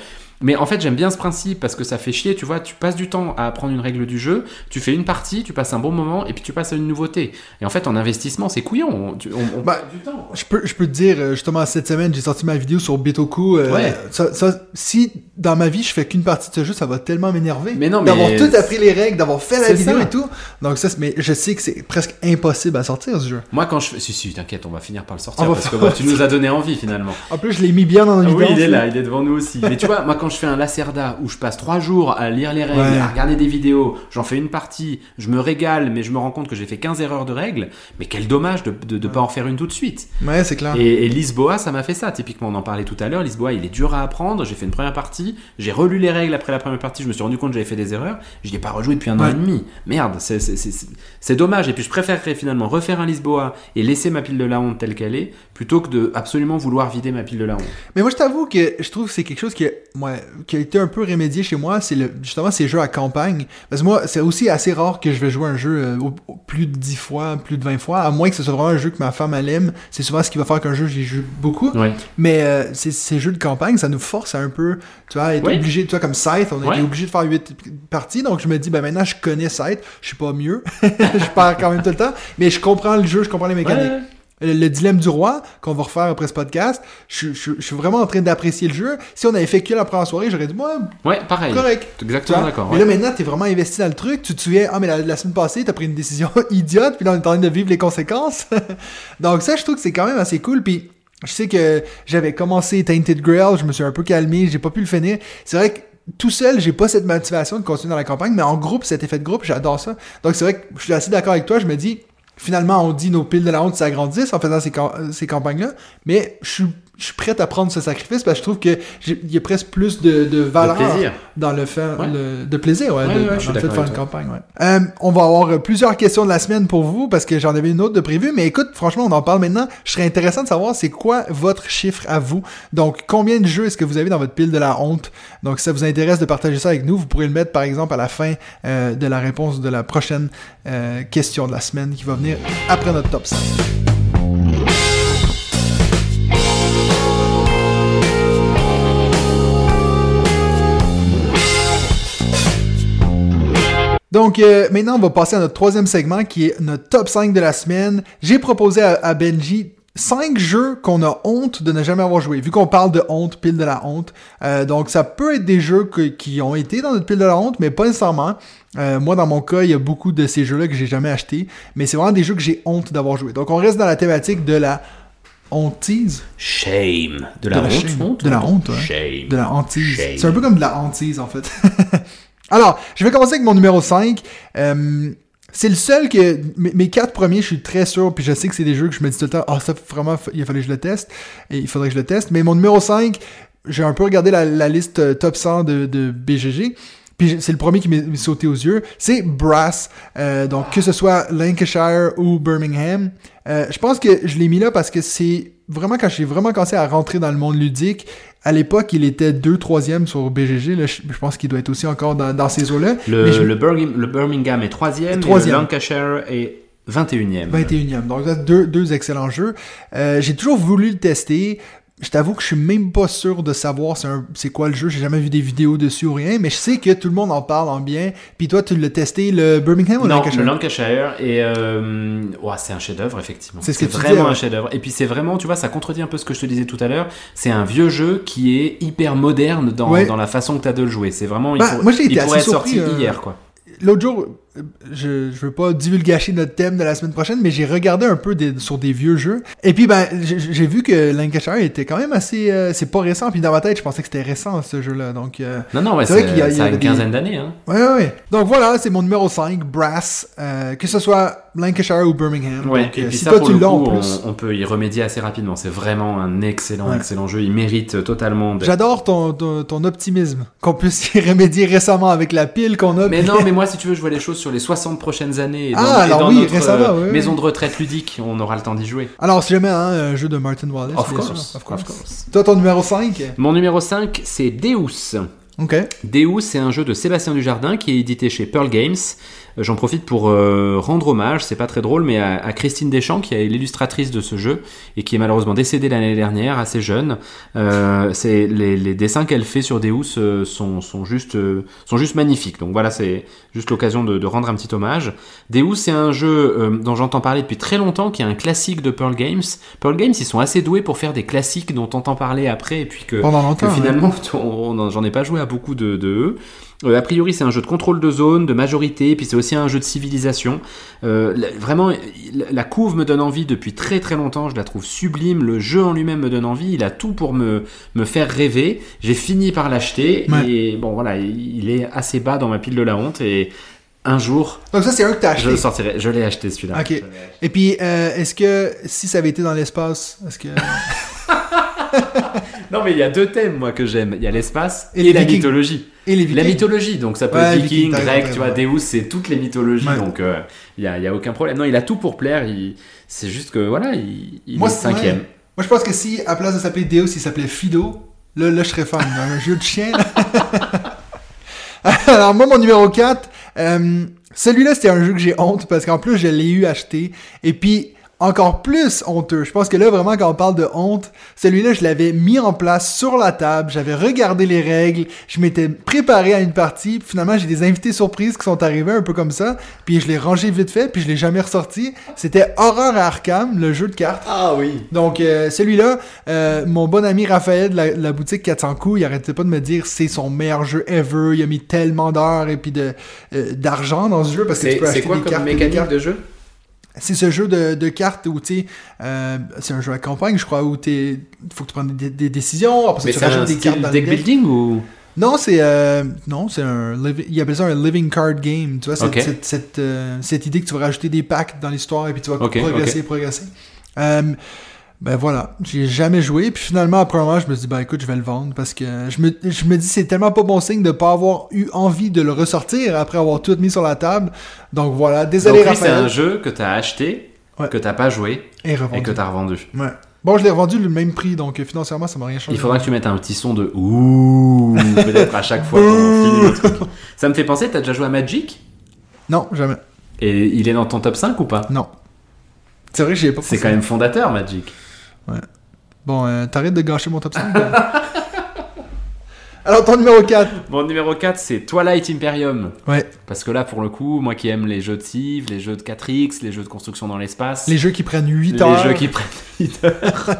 Mais en fait, j'aime bien ce principe parce que ça fait chier, tu vois, tu passes du temps à apprendre une règle du jeu, tu fais une partie, tu passes un bon moment et puis tu passes à une nouveauté. Et en fait, en investissement, c'est couillon. On, on- on Bah, du temps. Je peux, je peux te dire, euh, justement, cette semaine, j'ai sorti ma vidéo sur Bitoku. euh, Ouais. ça, ça- si dans ma vie, je fais qu'une partie de ce jeu, ça va tellement m'énerver. Mais non, mais- D'avoir tout appris les règles, d'avoir fait la vidéo ça. et tout. Donc, ça, mais je sais que c'est presque impossible à sortir ce jeu. Moi, quand je fais. Si, si, t'inquiète, on va finir par le sortir On parce que tu nous as donné envie finalement. En plus, je l'ai mis bien dans la vidéo. oui, il est là, il est devant nous aussi. Mais tu vois, moi, quand je fais un Lacerda où je passe trois jours à lire les règles, Ouais. à regarder des vidéos, j'en fais une partie, je me régale, mais je me rends compte que j'ai fait 15 erreurs de règles. Mais quel dommage de ne pas en faire une tout de suite. Ouais, c'est clair. Et, et Lisboa, ça m'a fait ça. Typiquement, on en parlait tout à l'heure. Lisboa, il est dur à apprendre. J'ai fait une première partie. J'ai relu les règles après la première partie. Je me suis rendu compte que j'avais fait des erreurs. Je n'y ai pas rejoué depuis un an et demi. Merde, c'est- dommage. Et puis, je préférerais finalement refaire un Lisboa et laisser ma pile de la honte telle qu'elle est, plutôt que de absolument vouloir vider ma pile de la honte. Mais moi, je t'avoue que je trouve que c'est quelque chose qui, ouais, qui a été un peu remédié chez moi. C'est justement ces jeux à campagne. Parce que moi, c'est aussi assez rare que je vais jouer un jeu euh, plus de 10 fois, plus de 20 fois. À moins que ce soit vraiment un jeu que ma femme elle aime. C'est souvent ce qui va faire qu'un jeu, j'y joue beaucoup. Ouais. Mais euh, ces, ces jeux de campagne, ça nous force à un peu, tu vois, être obligé, tu vois, comme Scythe, on a Ouais. été obligé de faire 8 parties. Donc je me dis, ben maintenant, je connais Scythe. Je suis pas mieux. *laughs* je perds quand même tout le temps. Mais je comprends le jeu, je comprends les mécaniques. Le, le dilemme du roi, qu'on va refaire après ce podcast, je, je- je suis vraiment en train d'apprécier le jeu. Si on avait fait que la première soirée, j'aurais dit, moi, Ouais, pareil. correct. Exactement d'accord. Mais ouais. là, maintenant, t'es vraiment investi dans le truc. Tu te souviens, ah, mais la, la semaine passée, t'as pris une décision *laughs* idiote, puis là, on est en train de vivre les conséquences. *laughs* Donc, ça, je trouve que c'est quand même assez cool. Puis, je sais que j'avais commencé Tainted Grail, je me suis un peu calmé, j'ai pas pu le finir. C'est vrai que tout seul, j'ai pas cette motivation de continuer dans la campagne, mais en groupe, cet effet de groupe, j'adore ça. Donc, c'est vrai que je suis assez d'accord avec toi. Je me dis, finalement, on dit nos piles de la honte s'agrandissent en faisant ces, cam- ces campagnes-là, mais je suis, je suis prêt à prendre ce sacrifice parce que je trouve qu'il y a presque plus de, de valeur dans le fait Ouais. le- de plaisir, ouais, Ouais, de- dans je suis le fait de faire une campagne. Ouais. Euh, on va avoir plusieurs questions de la semaine pour vous parce que j'en avais une autre de prévue, mais écoute, franchement, on en parle maintenant. Je serais intéressant de savoir c'est quoi votre chiffre à vous. Donc, combien de jeux est-ce que vous avez dans votre pile de la honte? Donc, si ça vous intéresse de partager ça avec nous, vous pourrez le mettre par exemple à la fin euh, de la réponse de la prochaine euh, question de la semaine qui va venir après notre top 5. Donc euh, maintenant, on va passer à notre troisième segment qui est notre top 5 de la semaine. J'ai proposé à, à Benji 5 jeux qu'on a honte de ne jamais avoir joué. Vu qu'on parle de honte, pile de la honte. Euh, donc ça peut être des jeux que- qui ont été dans notre pile de la honte, mais pas nécessairement. Euh, moi, dans mon cas, il y a beaucoup de ces jeux-là que j'ai jamais achetés. Mais c'est vraiment des jeux que j'ai honte d'avoir joué. Donc on reste dans la thématique de la hontise. Shame. De la De la honte? shame. honte? De la honte, ouais. Shame. De la hantise. C'est un peu comme de la hantise, en fait. *laughs* Alors, je vais commencer avec mon numéro 5. Euh, c'est le seul que. Mes, quatre premiers, je suis très sûr, puis je sais que c'est des jeux que je me dis tout le temps, ah, ça, vraiment, il fallait que je le teste. Et il faudrait que je le teste. Mais mon numéro 5, j'ai un peu regardé la, liste euh, top 100 de, BGG. Puis c'est le premier qui m'est sauté aux yeux. C'est Brass. Euh, donc, que ce soit Lancashire ou Birmingham. Je pense que je l'ai mis là parce que c'est vraiment quand j'ai vraiment commencé à rentrer dans le monde ludique. À l'époque, il était 2 3 sur BGG. Là, je, je pense qu'il doit être aussi encore dans, dans ces eaux-là. Le, je- le, Birmingham, le Birmingham est troisième. Troisième. Et le Lancashire est 21e. 21e. Donc, deux, deux excellents jeux. Euh, j'ai toujours voulu le tester. Je t'avoue que je suis même pas sûr de savoir c'est quoi le jeu. J'ai jamais vu des vidéos dessus ou rien, mais je sais que tout le monde en parle en bien. Puis toi, tu l'as testé, le Birmingham ou Non, Lancashire? le Lancashire et euh, c'est un chef-d'œuvre effectivement. C'est ce vraiment dis, ouais. un chef-d'œuvre. Et puis c'est vraiment, tu vois, ça contredit un peu ce que je te disais tout à l'heure. C'est un vieux jeu qui est hyper moderne dans, Ouais. dans la façon que tu as de le jouer. C'est vraiment, il, Ben, faut- moi, j'ai été il pourrait être sorti surpris, euh, hier quoi. L'autre jour, je, je veux pas divulgacher notre thème de la semaine prochaine, mais j'ai regardé un peu des- sur des vieux jeux. Et puis, ben, j'ai vu que Lancashire était quand même assez. euh, c'est pas récent. Puis dans ma tête, je pensais que c'était récent ce jeu-là. Donc, euh, Non, non, ouais, c'est vrai qu'il y a- ça une des- quinzaine d'années. Hein. ouais, ouais, ouais. Donc voilà, c'est mon numéro 5, Brass. euh, que ce soit Lancashire ou Birmingham. Ouais, Donc, et euh, puis si ça, toi pour tu le en coup, plus. on, on peut y remédier assez rapidement. C'est vraiment un excellent, Ouais. excellent jeu. Il mérite totalement J'adore ton, ton, ton optimisme. Qu'on puisse y *laughs* remédier récemment avec la pile qu'on a. Mais non, *laughs* mais moi, si tu veux, je vois les choses sur les 60 prochaines années. Et dans, Ah, et alors dans oui, notre récemment, euh, maison de retraite ludique, on aura le temps d'y jouer. Alors, si jamais, hein, un jeu de Martin Wallace. Of course, sûr. of course. Toi, ton numéro 5 Mon numéro 5, c'est Deus. Ok. Deus, c'est un jeu de Sébastien Dujardin qui est édité chez Pearl Games. Euh, J'en profite pour euh, rendre hommage, c'est pas très drôle, mais à, à Christine Deschamps, qui est l'illustratrice de ce jeu et qui est malheureusement décédée l'année dernière, assez jeune. Euh, les, les dessins qu'elle fait sur Deus euh, sont, sont juste euh, sont juste magnifiques. Donc voilà, c'est juste l'occasion de, de rendre un petit hommage. Deus, c'est un jeu euh, dont j'entends parler depuis très longtemps, qui est un classique de Pearl Games. Pearl Games, ils sont assez doués pour faire des classiques dont on entend parler après et puis que ouais. finalement, *laughs* j'en ai pas joué à beaucoup de, de eux. Euh, a priori, c'est un jeu de contrôle de zone, de majorité, puis c'est aussi un jeu de civilisation. Euh, la- vraiment, la- la couve me donne envie depuis très très longtemps. Je la trouve sublime. Le jeu en lui-même me donne envie. Il a tout pour me, me faire rêver. J'ai fini par l'acheter Ouais. et bon voilà, il il est assez bas dans ma pile de la honte et un jour, Donc, ça, c'est un que t'as je acheté. le sortirai. Je l'ai acheté celui-là. Ok. Je. Et puis, euh, est-ce que si ça avait été dans l'espace, est-ce que. *laughs* Non mais il y a deux thèmes moi que j'aime. Il y a l'espace Et et, les la Vikings. mythologie. Et les La mythologie, donc ça peut Ouais, être Vikings, viking, grec, tu vois, raison. Deus, c'est toutes les mythologies, Ouais. donc il n'y a, y a aucun problème. Non, il a tout pour plaire, il... c'est juste que voilà, il, il Moi, est c'est- cinquième. ouais. Moi, je pense que si, à place de s'appeler Deus, il s'appelait Fido, là, là je serais fan. *laughs* un jeu de chien. là. *laughs* Alors, moi, mon numéro 4, euh, celui-là, c'était un jeu que j'ai honte parce qu'en plus, je l'ai eu acheté. Et puis, encore plus honteux. Je pense que là, vraiment, quand on parle de honte, celui-là, je l'avais mis en place sur la table, j'avais regardé les règles, je m'étais préparé à une partie, puis finalement, j'ai des invités surprises qui sont arrivés un peu comme ça, puis je l'ai rangé vite fait, puis je l'ai jamais ressorti. C'était Horror à Arkham, le jeu de cartes. Ah oui. Donc, euh, celui-là, euh, mon bon ami Raphaël de la, la boutique 400 coups, il arrêtait pas de me dire c'est son meilleur jeu ever, il a mis tellement d'heures et puis euh, d'argent dans ce jeu parce que tu C'est peux acheter quoi des comme cartes et des mécanique cartes. de jeu? C'est ce jeu de, de cartes où, tu sais, euh, c'est un jeu à campagne, je crois, où il faut que tu prennes des, des décisions, après Mais tu un rajoutes des cartes dans deck deck. building ou? Non, c'est euh, non, c'est un il appelle ça un living card game, tu vois, cette, cette, cette, euh, cette idée que tu vas rajouter des packs dans l'histoire et puis tu vas progresser, progresser. Ben voilà, j'ai jamais joué, puis finalement après un moment, je me dis ben écoute, je vais le vendre parce que je me, je me dis c'est tellement pas bon signe de pas avoir eu envie de le ressortir après avoir tout mis sur la table. Donc voilà, désolé Donc lui, c'est Raphaël. un jeu que t'as acheté, Ouais. que t'as pas joué Et que t'as revendu. Ouais. Bon, je l'ai revendu le même prix, donc financièrement, ça m'a rien changé. Il faudra que tu mettes un petit son de ouh peut-être à chaque fois qu'on *laughs* finit le truc. Ça me fait penser, t'as déjà joué à Magic? Non, jamais. Et il est dans ton top 5 ou pas? Non. C'est vrai que j'y ai pas C'est pensé. quand même fondateur Magic. Bon, euh, t'arrêtes de gâcher mon top 5. *laughs* Alors, ton numéro 4. Bon, numéro 4, c'est Twilight Imperium. Ouais. Parce que là, pour le coup, moi qui aime les jeux de Civ, les jeux de 4X, les jeux de construction dans l'espace, Les jeux qui prennent 8 les heures. jeux qui prennent *laughs* 8 heures.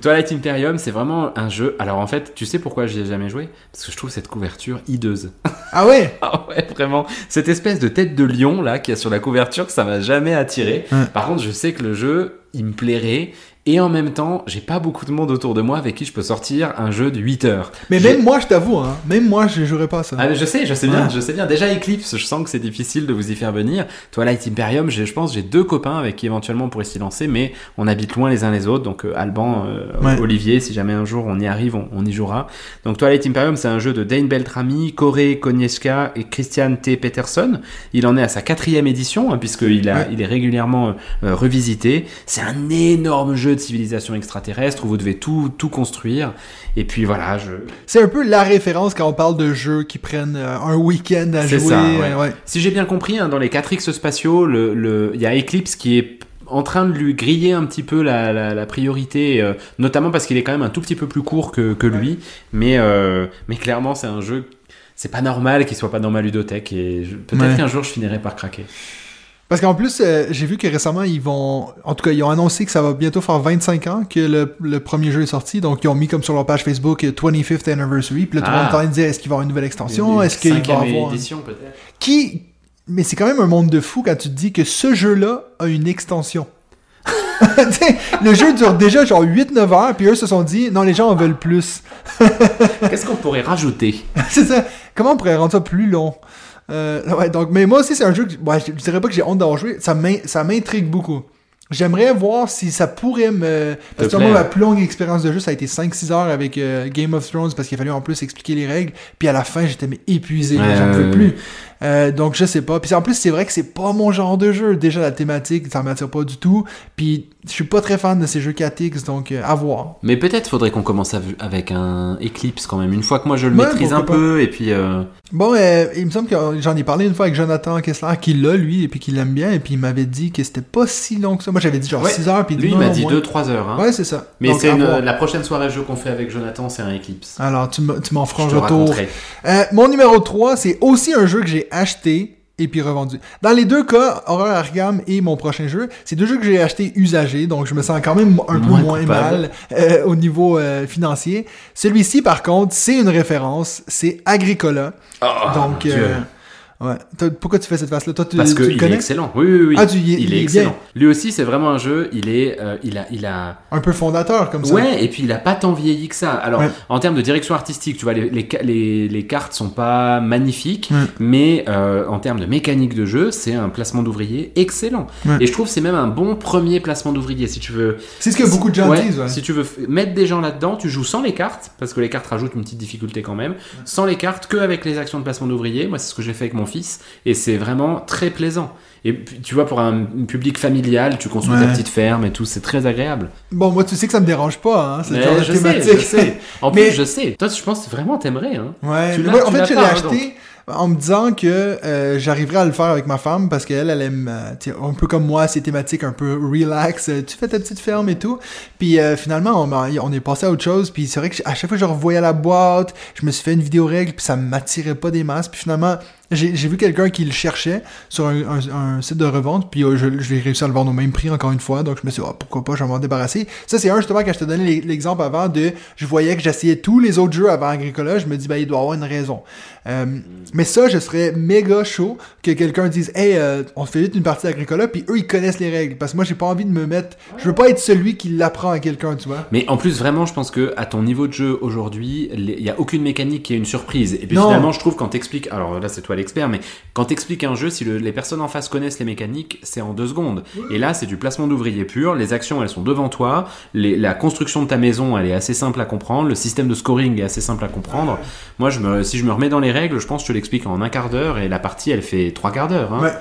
Twilight Imperium, c'est vraiment un jeu. Alors en fait, tu sais pourquoi j'y ai jamais joué? Parce que je trouve cette couverture hideuse. *laughs* Ah ouais? Ah ouais, vraiment. Cette espèce de tête de lion là qui a sur la couverture, ça m'a jamais attiré. Ouais. Par contre, je sais que le jeu, il me plairait. Et en même temps, j'ai pas beaucoup de monde autour de moi avec qui je peux sortir un jeu de 8 heures. Mais même moi, je t'avoue, hein, même moi, je jouerais pas à ça. Ah, mais je sais, je sais bien, Ouais. je sais bien. Déjà Eclipse, je sens que c'est difficile de vous y faire venir. Twilight Imperium, je pense, j'ai deux copains avec qui éventuellement on pourrait s'y lancer, mais on habite loin les uns les autres. Donc euh, Alban, euh, Ouais. Olivier, si jamais un jour on y arrive, on, on y jouera. Donc Twilight Imperium, c'est un jeu de Dane Beltrami, Corey Konietzka et Christian T. Peterson. Il en est à sa quatrième édition, hein, puisqu'il Ouais. il est régulièrement euh, revisité. C'est un énorme jeu de civilisation extraterrestre où vous devez tout, tout construire. Et puis voilà, je, C'est un peu la référence quand on parle de jeux qui prennent euh, un week-end à jouer. ça, ouais. euh, ouais. Si j'ai bien compris, hein, dans les 4X spatiaux, le, le- il y a Eclipse qui est en train de lui griller un petit peu la, la- la priorité, euh, notamment parce qu'il est quand même un tout petit peu plus court que, que lui. Mais, euh, mais clairement, c'est un jeu. C'est pas normal qu'il soit pas dans ma ludothèque et peut-être Ouais. qu'un jour je finirai par craquer. Parce qu'en plus, euh, j'ai vu que récemment, ils vont... En tout cas, ils ont annoncé que ça va bientôt faire 25 ans que le, le premier jeu est sorti. Donc, ils ont mis comme sur leur page Facebook euh, 25th Anniversary. Puis là, tout le Ah. monde est en train de dire, est-ce qu'il va y avoir une nouvelle extension? Est-ce qu'il va avoir... édition peut-être. Qui... Mais c'est quand même un monde de fou quand tu te dis que ce jeu-là a une extension. *laughs* Le jeu dure déjà genre 8-9 heures, puis eux se sont dit, non, les gens en veulent plus. *laughs* Qu'est-ce qu'on pourrait rajouter? *laughs* C'est ça. Comment on pourrait rendre ça plus long? Euh, ouais, donc, mais moi aussi, c'est un jeu que ouais, je, dirais pas que j'ai honte d'avoir joué. Ça m'in- ça m'intrigue beaucoup. J'aimerais voir si ça pourrait me. Parce que moi, ma plus longue expérience de jeu, ça a été 5-6 heures avec euh, Game of Thrones parce qu'il fallait en plus expliquer les règles. Puis à la fin, j'étais épuisé. J'en pouvais plus. Euh, donc je sais pas. Puis en plus, c'est vrai que c'est pas mon genre de jeu. Déjà, la thématique, ça m'attire pas du tout. Puis je suis pas très fan de ces jeux 4X, donc euh, à voir. Mais peut-être faudrait qu'on commence av- avec un Eclipse quand même. Une fois que moi je le maîtrise un peu et puis. euh, Bon, il me semble que j'en ai parlé une fois avec Jonathan Kessler, qui l'a, lui, et puis qui l'aime bien, et puis il m'avait dit que c'était pas si long que ça. Moi, j'avais dit genre Ouais. 6 heures, puis Lui, il m'a dit moins. 2-3 heures. hein. Ouais, c'est ça. Mais c'est la prochaine soirée jeu qu'on fait avec Jonathan, c'est un Eclipse. Alors, tu me- tu m'en feras un retour. mon numéro 3, c'est aussi un jeu que j'ai acheté et puis revendu. Dans les deux cas, Horror Arkham et mon prochain jeu, c'est deux jeux que j'ai achetés usagés, donc je me sens quand même un peu Moins coupable. mal euh, au niveau euh, financier. Celui-ci, par contre, c'est une référence, c'est Agricola. Oh, donc, euh, ouais. Pourquoi tu fais cette face-là? Toi, tu, Parce tu le qu'il est excellent. Oui, oui, oui. Ah, tu il, il est excellent. bien. Lui aussi, c'est vraiment un jeu. Il est, euh, il a, il a. Un peu fondateur, comme ça. Ouais, et puis il a pas tant vieilli que ça. Alors, Ouais. en termes de direction artistique, tu vois, les, les, les, les cartes sont pas magnifiques, mais euh, en termes de mécanique de jeu, c'est un placement d'ouvrier excellent. Et je trouve que c'est même un bon premier placement d'ouvrier. Si tu veux C'est ce que beaucoup de gens Ouais, disent, ouais. Si tu veux mettre des gens là-dedans, tu joues sans les cartes, parce que les cartes rajoutent une petite difficulté quand même. Sans les cartes, que avec les actions de placement d'ouvrier. Moi, c'est ce que j'ai fait avec mon fils, et c'est vraiment très plaisant. Et tu vois, pour un, public familial, tu construis ta Ouais. petite ferme et tout, c'est très agréable. Bon, moi, tu sais que ça me dérange pas, hein, cette genre de je sais, thématique. je sais. En *laughs* Mais- plus, je sais. Toi, je pense vraiment t'aimerais. Hein. Ouais, Tu moi, en fait, je l'ai pas, hein, acheté. en me disant que euh, j'arriverais à le faire avec ma femme parce qu'elle, elle aime, euh, un peu comme moi, ces thématiques un peu relax. euh, tu fais ta petite ferme et tout. Puis finalement, on, on est passé à autre chose. Puis c'est vrai que à chaque fois que je revoyais la boîte, je me suis fait une vidéo règle, puis ça m'attirait pas des masses. Puis finalement, j'ai vu quelqu'un qui le cherchait sur un, un- un site de revente, puis euh, je, je l'ai réussi à le vendre au même prix encore une fois. Donc je me suis dit, Ah, pourquoi pas, je vais m'en débarrasser. Ça, c'est un justement quand je te donnais l'e- l'exemple avant de je voyais que j'essayais tous les autres jeux avant Agricola, je me dis, ben, il doit avoir une raison. Euh, mais ça, je serais méga chaud que quelqu'un dise, hey, euh, on fait vite une partie d'Agricola, puis eux, ils connaissent les règles. Parce que moi, j'ai pas envie de me mettre. Je veux pas être celui qui l'apprend à quelqu'un, tu vois. Mais en plus, vraiment, je pense que à ton niveau de jeu aujourd'hui, il n'y a aucune mécanique qui est une surprise. Et puis Non. finalement, je trouve quand t'expliques, alors là c'est toi l'expert, mais quand t'expliques un jeu, si le- les personnes en face connaissent les mécaniques, c'est en deux secondes. Et là, c'est du placement d'ouvriers pur. Les actions, elles sont devant toi. Les- la construction de ta maison, elle est assez simple à comprendre. Le système de scoring est assez simple à comprendre. Moi, je me, si je me remets dans les règles, je pense que je te l'explique en un quart d'heure et la partie, elle fait trois quarts d'heure. hein. Ouais.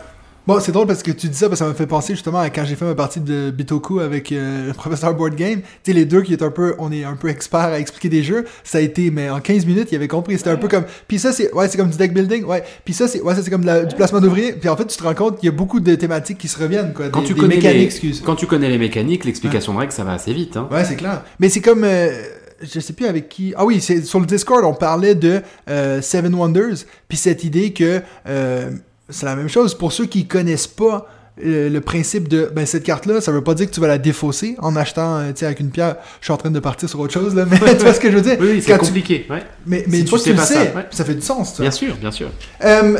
Bon, c'est drôle parce que tu dis ça, parce que ça me fait penser justement à quand j'ai fait ma partie de Bitoku avec euh, le professeur Board Game. Tu sais, les deux qui est un peu, on est un peu experts à expliquer des jeux, ça a été, mais en 15 minutes, il avait compris. C'était un peu comme, puis ça, c'est, ouais, c'est comme du deck building, ouais. Puis ça, c'est, ouais, ça, c'est comme de la- du placement d'ouvriers. Puis en fait, tu te rends compte qu'il y a beaucoup de thématiques qui se reviennent, quoi. Quand des, tu des connais mécaniques, les, excuse. quand tu connais les mécaniques, l'explication de règles, ça va assez vite. hein. Ouais, c'est clair. Mais c'est comme, euh, je sais plus avec qui. Ah oui, c'est sur le Discord, on parlait de euh, Seven Wonders, puis cette idée que euh, c'est la même chose pour ceux qui connaissent pas. euh, le principe de ben cette carte là ça veut pas dire que tu vas la défausser en achetant euh, avec une pierre je suis en train de partir sur autre chose là mais *laughs* tu vois ce que je veux dire? Oui, oui, c'est tu- compliqué. ouais. mais, mais Si une fois que tu le ça, sais ouais. ça fait du sens Bien sûr, bien sûr. Euh,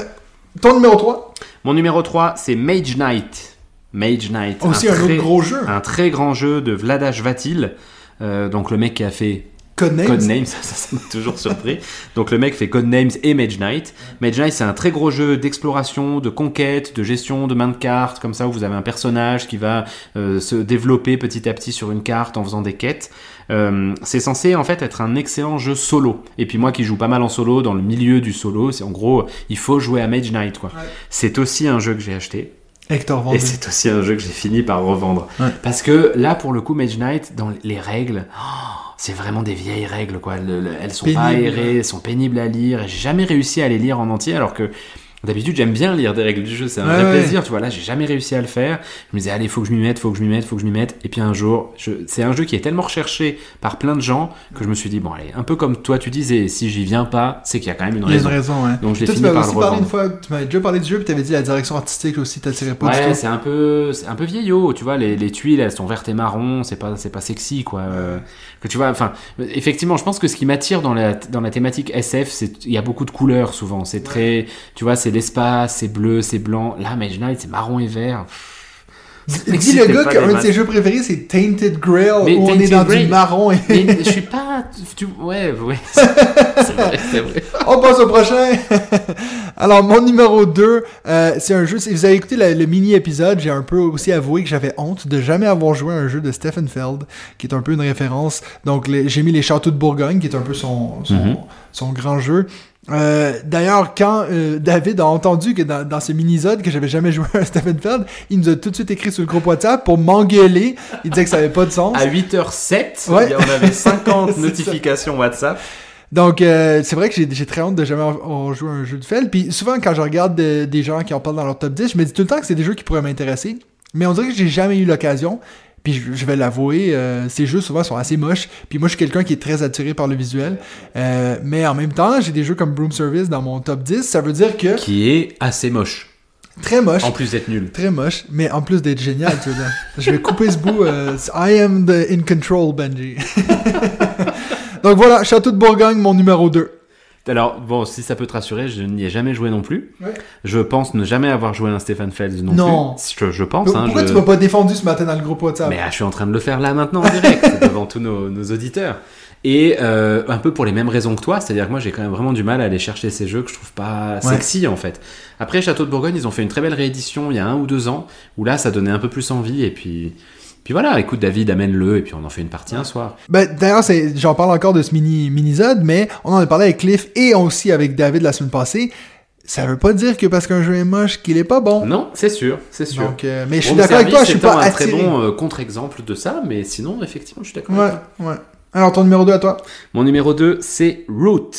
ton numéro 3 Mon numéro 3, c'est Mage Knight. Mage Knight. aussi un, très, autre gros jeu Un très grand jeu de Vladash Vatil. Euh, donc le mec qui a fait Codenames Codenames, ça *laughs* ça ça m'a toujours surpris. Donc le mec fait Codenames et Mage Knight. Mage Knight c'est un très gros jeu d'exploration, de conquête, de gestion de main de cartes, comme ça où vous avez un personnage qui va euh, se développer petit à petit sur une carte en faisant des quêtes. Euh, c'est censé en fait être un excellent jeu solo. Et puis moi qui joue pas mal en solo, dans le milieu du solo, c'est en gros il faut jouer à Mage Knight quoi. Ouais. C'est aussi un jeu que j'ai acheté. Hector Et c'est aussi un jeu que j'ai fini par revendre. Ouais. Parce que là, pour le coup, Mage Knight, dans les règles, oh, c'est vraiment des vieilles règles, quoi. Le- le- elles sont pas aérées, elles sont pénibles à lire. J'ai jamais réussi à les lire en entier, alors que d'habitude, j'aime bien lire des règles du jeu. C'est un Ouais, vrai ouais. plaisir, tu vois. Là, j'ai jamais réussi à le faire. Je me disais, allez, faut que je m'y mette, faut que je m'y mette, faut que je m'y mette. Et puis un jour, je... c'est un jeu qui est tellement recherché par plein de gens que je me suis dit, bon, allez, un peu comme toi, tu disais, si j'y viens pas, c'est qu'il y a quand même une il y a une raison. raison ouais Donc je l'ai fini par le aussi parlé une fois tu m'avais déjà parlé du jeu puis t'avais dit la direction artistique aussi t'attirait pas Ouais, c'est un peu, c'est un peu vieillot, tu vois. Les, les tuiles, elles sont vertes et marron, c'est pas, c'est pas sexy, quoi. Euh, que tu vois, enfin, effectivement, je pense que ce qui m'attire dans la, dans la thématique SF, c'est, il y a beaucoup de couleurs souvent. C'est très, tu vois, c'est l'espace, c'est bleu, c'est blanc. Là, Mage Knight, c'est marron et vert. Pff, Dis le gars qu'un de ses jeux préférés c'est Tainted Grail Mais où on est dans Grail- du marron et Mais *laughs* je suis pas, tu, ouais, ouais, *laughs* c'est vrai, c'est vrai. on passe au prochain. Alors mon numéro 2, euh, c'est un jeu, si vous avez écouté le, le mini épisode, j'ai un peu aussi avoué que j'avais honte de jamais avoir joué à un jeu de Stephen Feld, qui est un peu une référence. Donc j'ai mis les Châteaux de Bourgogne, qui est un peu son, son, Mhm. son grand jeu. Euh, D'ailleurs, quand euh, David a entendu que dans, dans ce mini-zode que j'avais jamais joué à Stephen Feld, il nous a tout de suite écrit sur le groupe WhatsApp pour m'engueuler. Il disait que ça avait pas de sens. À 8h07, Ouais. on avait *laughs* 50 C'est notifications WhatsApp. Donc, euh, c'est vrai que j'ai j'ai très honte de jamais avoir joué à un jeu de Feld. Puis souvent, quand je regarde de- des gens qui en parlent dans leur top 10, je me dis tout le temps que c'est des jeux qui pourraient m'intéresser. Mais on dirait que j'ai jamais eu l'occasion. Puis je, je vais l'avouer, euh, ces jeux souvent sont assez moches. Puis moi, je suis quelqu'un qui est très attiré par le visuel. Euh, mais en même temps, j'ai des jeux comme Broom Service dans mon top 10. Ça veut dire que Qui est assez moche. très moche. En plus d'être nul. Très moche, mais en plus d'être génial, tu veux dire. Je vais couper ce bout. euh, I am the in control, Benji. *laughs* Donc voilà, Château de Bourgogne, mon numéro 2. Alors, bon, si ça peut te rassurer, je n'y ai jamais joué non plus. Ouais. Je pense ne jamais avoir joué à un Stephen Feld non, Non. plus. Je, je pense. hein, Pourquoi je- tu m'as pas défendu ce matin dans le groupe WhatsApp? Mais ah, je suis en train de le faire là maintenant en direct, *laughs* devant tous nos, nos auditeurs. Et euh, un peu pour les mêmes raisons que toi, c'est-à-dire que moi j'ai quand même vraiment du mal à aller chercher ces jeux que je trouve pas Ouais. sexy en fait. Après Château de Bourgogne, ils ont fait une très belle réédition il y a un ou deux ans, où là ça donnait un peu plus envie, et puis, puis voilà, écoute David, amène-le, et puis on en fait une partie un soir. Ben, D'ailleurs, j'en parle encore de ce mini mini-zode, mais on en a parlé avec Cliff et aussi avec David la semaine passée. Ça veut pas dire que parce qu'un jeu est moche qu'il est pas bon. Non, c'est sûr, c'est sûr. Donc, euh, mais je suis d'accord avec toi, je suis pas étant un très attiré. bon euh, contre-exemple de ça, mais sinon, effectivement, je suis d'accord. Ouais, avec toi. ouais. Alors, ton numéro 2 à toi Mon numéro 2, c'est Root.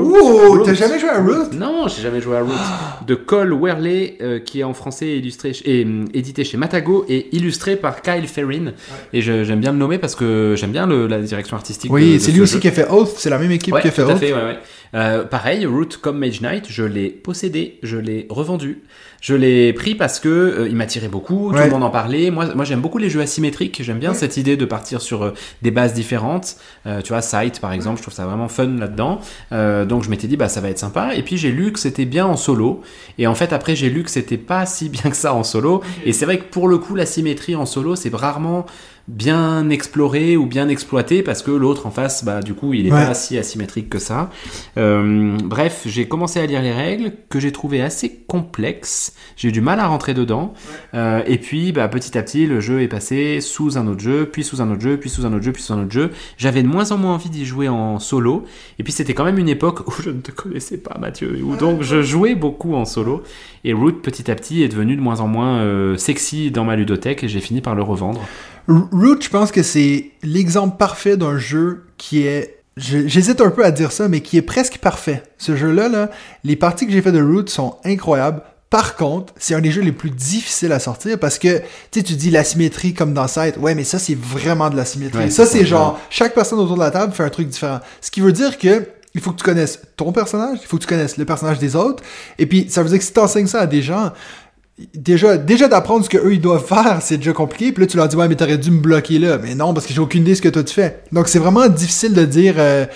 Ouh, Root. t'as jamais joué à Root? Non, j'ai jamais joué à Root. *gasps* De Cole Werley, euh, qui est en français et illustré et hum, édité chez Matago et illustré par Kyle Ferrin. Et je- j'aime bien le nommer parce que j'aime bien le- la direction artistique. Oui, c'est ce lui aussi qui a fait Oath, c'est la même équipe Ouais, qui a fait tout à Oath. fait, ouais, ouais. Euh, pareil, Root comme Mage Knight, je l'ai possédé, je l'ai revendu, je l'ai pris parce que euh, il m'attirait beaucoup, tout le monde en parlait. Moi, moi j'aime beaucoup les jeux asymétriques, j'aime bien Ouais. cette idée de partir sur euh, des bases différentes. Euh, tu vois, Sight par exemple, je trouve ça vraiment fun là-dedans. Euh, donc je m'étais dit, bah ça va être sympa. Et puis j'ai lu que c'était bien en solo. Et en fait, après, j'ai lu que c'était pas si bien que ça en solo. Et c'est vrai que pour le coup, la symétrie en solo, c'est rarement bien exploré ou bien exploité parce que l'autre en face, bah, du coup, il est Ouais. pas si asymétrique que ça. Euh, bref, j'ai commencé à lire les règles que j'ai trouvé assez complexes. J'ai eu du mal à rentrer dedans. Euh, et puis, bah, petit à petit, le jeu est passé sous un autre jeu, puis sous un autre jeu, puis sous un autre jeu, puis sous un autre jeu. J'avais de moins en moins envie d'y jouer en solo. Et puis, c'était quand même une époque où je ne te connaissais pas, Mathieu, et où donc je jouais beaucoup en solo. Et Root, petit à petit, est devenu de moins en moins euh, sexy dans ma ludothèque et j'ai fini par le revendre. Root, je pense que c'est l'exemple parfait d'un jeu qui est. J'hésite un peu à dire ça, mais qui est presque parfait. Ce jeu-là, là, les parties que j'ai fait de Root sont incroyables. Par contre, c'est un des jeux les plus difficiles à sortir parce que, tu sais, tu dis la symétrie comme dans Sight. Ouais, mais ça, c'est vraiment de la symétrie. Ouais, ça, c'est genre, chaque personne autour de la table fait un truc différent. Ce qui veut dire que, il faut que tu connaisses ton personnage, il faut que tu connaisses le personnage des autres. Et puis, ça veut dire que si tu enseignes ça à des gens, déjà, déjà d'apprendre ce que eux ils doivent faire, c'est déjà compliqué. Puis là, tu leur dis, ouais, mais t'aurais dû me bloquer là. Mais non, parce que j'ai aucune idée de ce que toi tu fais. Donc, c'est vraiment difficile de dire, euh,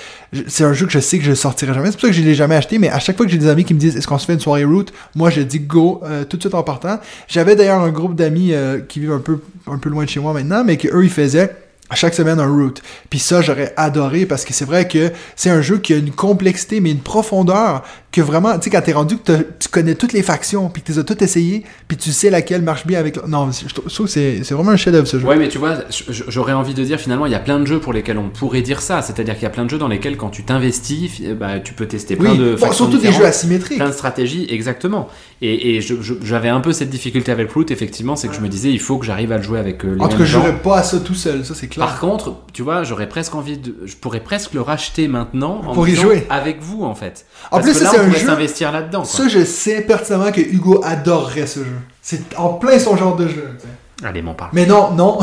c'est un jeu que je sais que je sortirai jamais. C'est pour ça que je l'ai jamais acheté. Mais à chaque fois que j'ai des amis qui me disent, est-ce qu'on se fait une soirée root, moi, je dis go, euh, tout de suite en partant. J'avais d'ailleurs un groupe d'amis euh, qui vivent un peu, un peu loin de chez moi maintenant, mais que eux ils faisaient à chaque semaine un root. Puis ça, j'aurais adoré parce que c'est vrai que c'est un jeu qui a une complexité, mais une profondeur que vraiment, tu sais, quand t'es rendu que tu connais toutes les factions, puis que tu les as toutes essayées, puis tu sais laquelle marche bien avec. Non, je trouve je trouve que c'est vraiment un chef-d'œuvre ce jeu. Ouais, mais tu vois, j'aurais envie de dire finalement, il y a plein de jeux pour lesquels on pourrait dire ça. C'est-à-dire qu'il y a plein de jeux dans lesquels, quand tu t'investis, bah, tu peux tester plein oui, de Bon, surtout des jeux asymétriques. plein de stratégies, exactement. Et, et j'avais un peu cette difficulté avec Root, effectivement, c'est que je me disais, il faut que j'arrive à le jouer avec euh, les En tout cas, je gens. jouerais pas à ça tout seul, ça c'est clair. Par contre, tu vois, j'aurais presque envie de, je pourrais presque le racheter maintenant en Pour y jouer. avec vous en fait. En Parce plus, un jeu- s'investir là-dedans. Ça, je sais pertinemment que Hugo adorerait ce jeu. C'est en plein son genre de jeu. Allez, m'en parle. Mais non, non.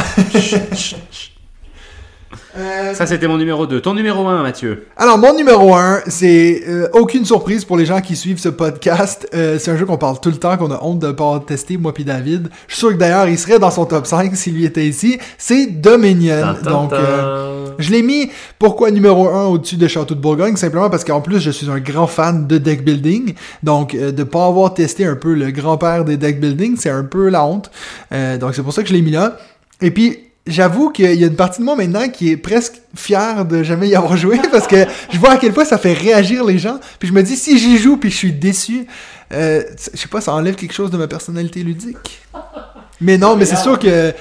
Euh, Ça, c'était mon numéro 2. Ton numéro 1, Mathieu. Alors, mon numéro 1, c'est euh, aucune surprise pour les gens qui suivent ce podcast. Euh, c'est un jeu qu'on parle tout le temps, qu'on a honte de pas avoir testé, moi puis David. Je suis sûr que d'ailleurs, il serait dans son top 5 s'il lui était ici. C'est Dominion. Donc, euh, je l'ai mis, pourquoi numéro 1 au-dessus de Château de Bourgogne? Simplement parce qu'en plus, je suis un grand fan de deck building. Donc, euh, de pas avoir testé un peu le grand-père des deck building, c'est un peu la honte. Euh, donc, c'est pour ça que je l'ai mis là. Et puis, j'avoue qu'il y a une partie de moi maintenant qui est presque fière de jamais y avoir joué parce que je vois à quel point ça fait réagir les gens. Puis je me dis, si j'y joue puis je suis déçu, euh, je sais pas, ça enlève quelque chose de ma personnalité ludique. Mais non, mais c'est sûr que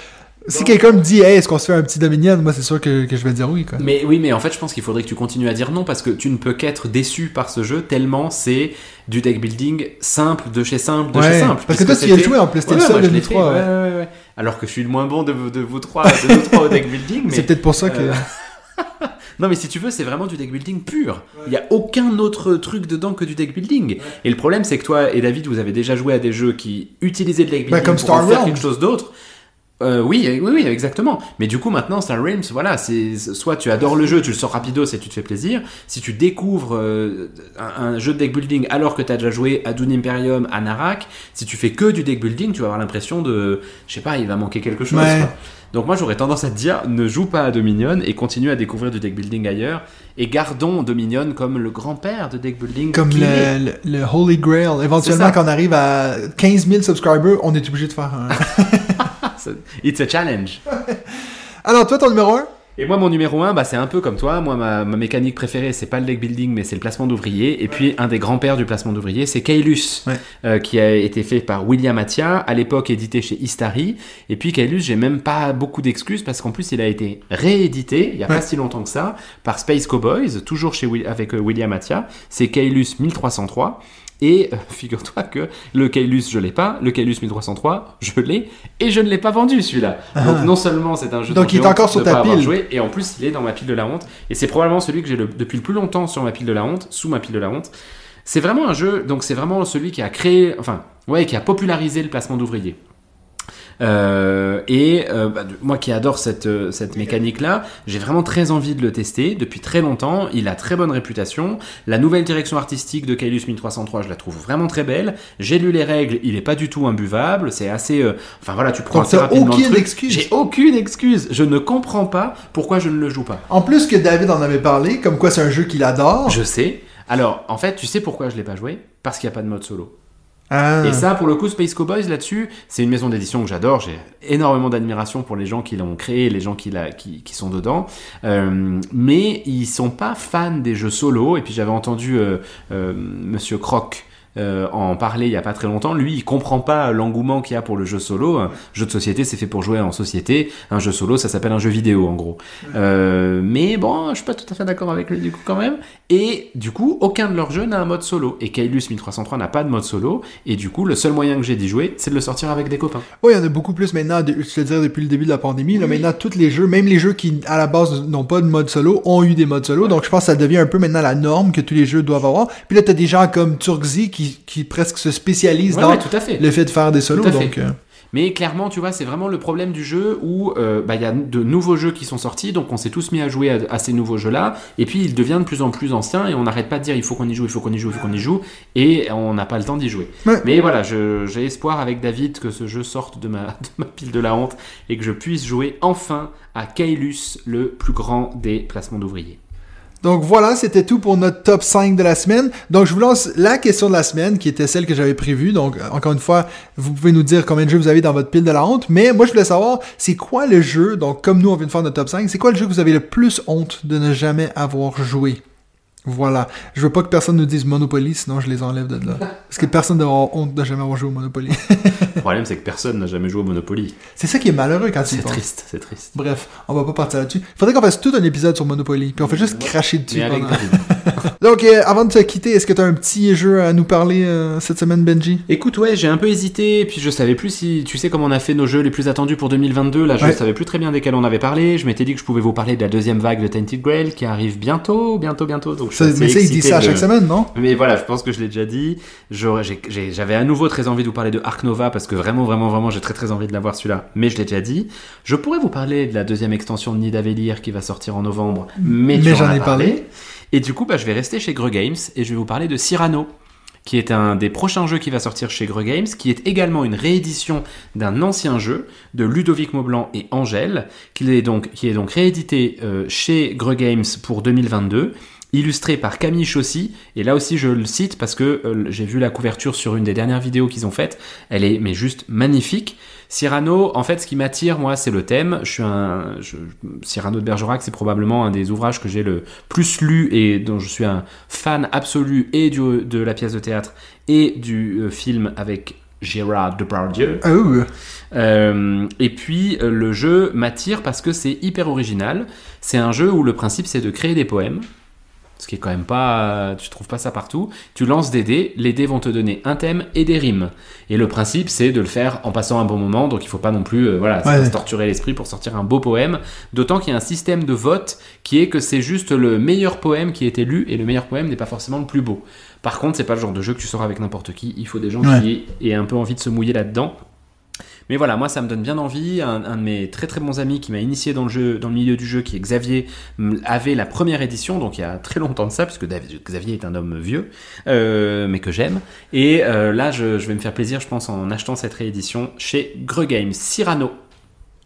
si quelqu'un me dit, hey, est-ce qu'on se fait un petit Dominion, moi c'est sûr que, que je vais dire oui. Quoi. Mais oui, mais en fait, je pense qu'il faudrait que tu continues à dire non parce que tu ne peux qu'être déçu par ce jeu tellement c'est du deck building simple de chez simple de chez simple. parce que toi, tu y as joué en plus, t'es Ouais, fait, ouais, ouais. ouais, ouais. Alors que je suis le moins bon de, vous- de vous trois, de nous trois au deck building. Mais... C'est peut-être pour ça que. Euh, *laughs* Non, mais si tu veux, c'est vraiment du deck building pur. Il n'y a aucun autre truc dedans que du deck building. Et le problème, c'est que toi et David, vous avez déjà joué à des jeux qui utilisaient le deck building Bah, comme pour Star en faire quelque chose d'autre. Euh, oui, oui, oui, exactement. Mais du coup, maintenant, Star Realms, voilà, c'est soit tu adores le jeu, tu le sors rapidos et tu te fais plaisir. Si tu découvres euh, un, un jeu de deck building alors que tu as déjà joué à Dune Imperium, à Narak, si tu fais que du deck building, tu vas avoir l'impression de, je sais pas, il va manquer quelque chose. Ouais. quoi. Donc moi, j'aurais tendance à te dire, ne joue pas à Dominion et continue à découvrir du deck building ailleurs. Et gardons Dominion comme le grand-père de deck building. Comme le, le, le Holy Grail. Éventuellement, quand on arrive à 15 000 subscribers, on est obligé de faire un. *laughs* It's a challenge. *laughs* Alors, toi, ton numéro 1 Et moi, mon numéro 1, bah, c'est un peu comme toi. Moi, ma, ma mécanique préférée, c'est pas le deck building, mais c'est le placement d'ouvriers. Et puis, un des grands-pères du placement d'ouvriers, c'est Kaelus, Ouais. euh, qui a été fait par William Attia, à l'époque édité chez Istari. Et puis, Kaelus, j'ai même pas beaucoup d'excuses parce qu'en plus, il a été réédité, il y a Ouais. pas si longtemps que ça, par Space Cowboys, toujours chez, avec euh, William Attia. C'est Kaelus 1303. Et euh, *laughs* figure-toi que le Kailus, je l'ai pas, le Kailus 1303, je l'ai, et je ne l'ai pas vendu celui-là. Donc non seulement c'est un jeu Ah. Donc, dont il est encore sur ta pile. joué, et en plus il est dans ma pile de la honte. Et c'est probablement celui que j'ai depuis le plus longtemps sur ma pile de la honte, sous ma pile de la honte. C'est vraiment un jeu, donc c'est vraiment celui qui a créé, enfin, ouais, qui a popularisé le placement d'ouvriers. Euh, et euh, bah, moi qui adore cette, euh, cette mécanique-là, j'ai vraiment très envie de le tester depuis très longtemps. Il a très bonne réputation. La nouvelle direction artistique de Kailus 1303, je la trouve vraiment très belle. J'ai lu les règles, il est pas du tout imbuvable. C'est assez. euh, Enfin voilà, tu prends assez rapidement le aucune truc. excuse. J'ai aucune excuse. Je ne comprends pas pourquoi je ne le joue pas. En plus que David en avait parlé, comme quoi c'est un jeu qu'il adore. Je sais. Alors, en fait, tu sais pourquoi je l'ai pas joué? Parce qu'il n'y a pas de mode solo. Ah. Et ça, pour le coup, Space Cowboys, là-dessus, c'est une maison d'édition que j'adore. J'ai énormément d'admiration pour les gens qui l'ont créé, les gens qui, qui sont dedans. Euh, mais ils sont pas fans des jeux solo. Et puis j'avais entendu euh, euh, Monsieur Croc. Euh, en parler il y a pas très longtemps, lui il comprend pas l'engouement qu'il y a pour le jeu solo. Un jeu de société c'est fait pour jouer en société, un jeu solo ça s'appelle un jeu vidéo en gros. Euh, mais bon, je suis pas tout à fait d'accord avec lui du coup quand même. Et du coup, aucun de leurs jeux n'a un mode solo. Et Kailus 1303 n'a pas de mode solo. Et du coup, le seul moyen que j'ai d'y jouer, c'est de le sortir avec des copains. Oui, il y en a beaucoup plus maintenant, je te dirais depuis le début de la pandémie. Là, maintenant, tous les jeux, même les jeux qui, à la base, n'ont pas de mode solo, ont eu des modes solo. Donc, je pense que ça devient un peu maintenant la norme que tous les jeux doivent avoir. Puis là, t'as des gens comme Turkzy qui, qui presque se spécialisent Ouais, dans ouais, tout à fait. le fait de faire des solos. Donc, euh, Mais clairement, tu vois, c'est vraiment le problème du jeu où euh, bah, il y a de nouveaux jeux qui sont sortis, donc on s'est tous mis à jouer à, à ces nouveaux jeux-là, et puis il devient de plus en plus ancien, et on n'arrête pas de dire il faut qu'on y joue, il faut qu'on y joue, il faut qu'on y joue, et on n'a pas le temps d'y jouer. Ouais. Mais voilà, j'ai espoir avec David que ce jeu sorte de ma, *laughs* de ma pile de la honte, et que je puisse jouer enfin à Kailus, le plus grand des placements d'ouvriers. Donc voilà, c'était tout pour notre top 5 de la semaine. Donc je vous lance la question de la semaine qui était celle que j'avais prévue. Donc euh, encore une fois, vous pouvez nous dire combien de jeux vous avez dans votre pile de la honte. Mais moi je voulais savoir, c'est quoi le jeu, donc comme nous on vient de faire notre top 5, c'est quoi le jeu que vous avez le plus honte de ne jamais avoir joué? Voilà. Je veux pas que personne nous dise Monopoly, sinon je les enlève de là. Parce que personne doit avoir honte de jamais avoir joué au Monopoly. *laughs* Le problème, c'est que personne n'a jamais joué au Monopoly. c'est ça qui est malheureux quand tu C'est triste, c'est triste. Bref, on va pas partir là-dessus. Faudrait qu'on fasse tout un épisode sur Monopoly, puis on fait juste cracher dessus pendant... *laughs* Donc, euh, avant de te quitter, est-ce que tu as un petit jeu à nous parler euh, cette semaine, Benji? Écoute, ouais, j'ai un peu hésité, puis je savais plus si, tu sais, comme on a fait nos jeux les plus attendus pour 2022, là, je Ouais. savais plus très bien desquels on avait parlé. Je m'étais dit que je pouvais vous parler de la deuxième vague de Tainted Grail qui arrive bientôt, bientôt, bientôt. Donc, je suis Ça- assez Mais ça, il dit ça à de- chaque semaine, non? Mais voilà, je pense que je l'ai déjà dit. J'avais à nouveau très envie de vous parler de Ark Nova parce que vraiment, vraiment, vraiment, j'ai très très envie de l'avoir celui-là. Mais je l'ai déjà dit. Je pourrais vous parler de la deuxième extension de Nidavellir qui va sortir en novembre. Mais, j'en ai parlé. Et du coup, bah, je vais rester chez Greux Games et je vais vous parler de Cyrano qui est un des prochains jeux qui va sortir chez Greux Games, qui est également une réédition d'un ancien jeu de Ludovic Maublanc et Angèle, qui est donc, qui est donc réédité euh, chez Greux Games pour 2022 illustré par Camille Chaussy, et là aussi je le cite parce que euh, j'ai vu la couverture sur une des dernières vidéos qu'ils ont faites, elle est mais juste magnifique. Cyrano, en fait, ce qui m'attire, moi, c'est le thème. Je suis un je- Cyrano de Bergerac, c'est probablement un des ouvrages que j'ai le plus lu et dont je suis un fan absolu et du, de la pièce de théâtre et du euh, film avec Gérard Depardieu. Euh, et puis le jeu m'attire parce que c'est hyper original. C'est un jeu où le principe c'est de créer des poèmes. Ce qui est quand même pas. Tu trouves pas ça partout. Tu lances des dés, les dés vont te donner un thème et des rimes. Et le principe c'est de le faire en passant un bon moment, donc il faut pas non plus euh, voilà, Ouais. se torturer l'esprit pour sortir un beau poème. D'autant qu'il y a un système de vote qui est que c'est juste le meilleur poème qui est élu et le meilleur poème n'est pas forcément le plus beau. Par contre, c'est pas le genre de jeu que tu sors avec n'importe qui. Il faut des gens Ouais. qui aient un peu envie de se mouiller là-dedans. Mais voilà, moi ça me donne bien envie. Un, de mes très très bons amis qui m'a initié dans le jeu, dans le milieu du jeu, qui est Xavier, avait la première édition, donc il y a très longtemps de ça, puisque Xavier est un homme vieux, euh, mais que j'aime. Et euh, là, je, vais me faire plaisir, je pense, en achetant cette réédition chez Greux Games, Cyrano.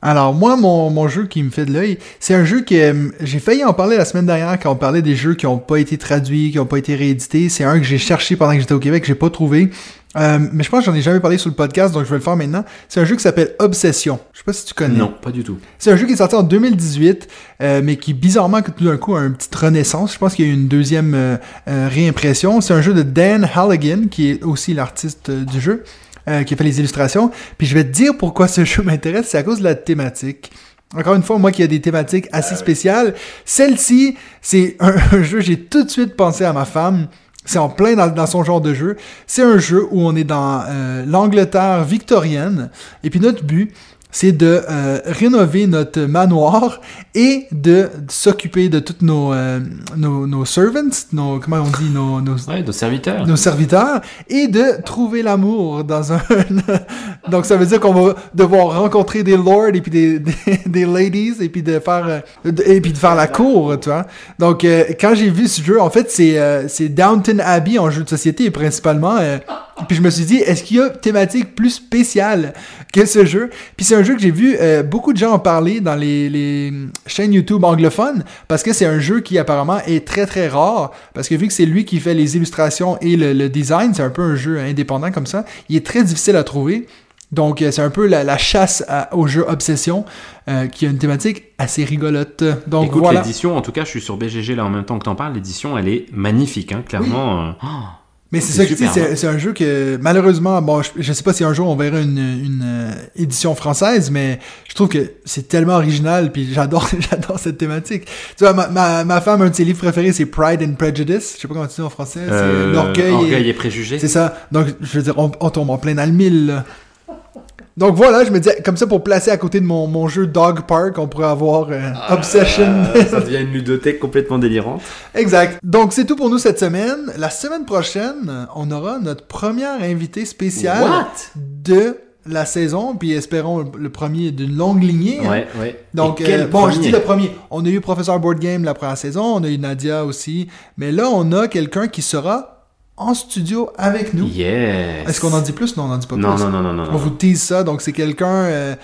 Alors moi, mon, mon jeu qui me fait de l'œil, c'est un jeu que euh, j'ai failli en parler la semaine dernière quand on parlait des jeux qui n'ont pas été traduits, qui n'ont pas été réédités. C'est un que j'ai cherché pendant que j'étais au Québec, que j'ai pas trouvé. Euh, mais je pense que j'en ai jamais parlé sur le podcast, donc je vais le faire maintenant. C'est un jeu qui s'appelle Obsession. Je sais pas si tu connais. Non, pas du tout. C'est un jeu qui est sorti en 2018, euh, mais qui bizarrement tout d'un coup a une petite renaissance. Je pense qu'il y a eu une deuxième réimpression. C'est un jeu de Dan Halligan, qui est aussi l'artiste du jeu, euh, qui a fait les illustrations. Puis je vais te dire pourquoi ce jeu m'intéresse, c'est à cause de la thématique. Encore une fois, moi qui a des thématiques assez spéciales, celle-ci, c'est un, *laughs* un jeu, j'ai tout de suite pensé à ma femme. C'est en plein dans, dans son genre de jeu. C'est un jeu où on est dans euh, l'Angleterre victorienne. Et puis notre but, c'est de euh, rénover notre manoir et de s'occuper de tous nos, euh, nos, nos servants, nos, comment on dit, nos, nos, Ouais, serviteurs. nos serviteurs, et de trouver l'amour dans un... *laughs* Donc ça veut dire qu'on va devoir rencontrer des lords et puis des, *laughs* des, des ladies et puis de faire euh, et puis de faire la cour, tu vois. Donc euh, quand j'ai vu ce jeu, en fait c'est euh, c'est Downton Abbey en jeu de société principalement. Puis je me suis dit, est-ce qu'il y a thématique plus spéciale que ce jeu? Puis c'est un jeu que j'ai vu euh, beaucoup de gens en parler dans les, les chaînes YouTube anglophones parce que c'est un jeu qui apparemment est très très rare parce que vu que c'est lui qui fait les illustrations et le, le design, c'est un peu un jeu indépendant comme ça. Il est très difficile à trouver. Donc euh, c'est un peu la, la chasse à- au jeu Obsession euh, qui a une thématique assez rigolote. Donc Écoute, voilà. l'édition, en tout cas, je suis sur BGG là en même temps que t'en parles, l'édition, elle est magnifique, hein, clairement. euh, oh, Mais c'est ça que tu sais, super, c'est un jeu que malheureusement, bon, je, je sais pas si un jour on verra une, une euh, édition française, mais je trouve que c'est tellement original, puis j'adore, *laughs* j'adore cette thématique. Tu vois, ma, ma, ma femme, un de ses livres préférés, c'est Pride and Prejudice. Je sais pas comment tu dis en français. C'est euh, l'orgueil. orgueil et- et préjugés. C'est ça. Donc, je veux dire, on, on tombe en plein dans le mille. là. Donc voilà, je me disais, comme ça, pour placer à côté de mon, mon jeu Dog Park, on pourrait avoir euh, Obsession. Euh, *laughs* ça devient une ludothèque complètement délirante. Exact. Donc, c'est tout pour nous cette semaine. La semaine prochaine, on aura notre première invité spécial What? de la saison, puis espérons le- premier d'une longue lignée. hein. Ouais, ouais. Donc, euh, bon, je dis le premier. On a eu Professeur Board Game la première saison, on a eu Nadia aussi, mais là, on a quelqu'un qui sera en studio avec nous. Yes. Est-ce qu'on en dit plus? Non, on n'en dit pas Non, plus. non, non, non, non. On non. vous tease ça, donc c'est quelqu'un euh,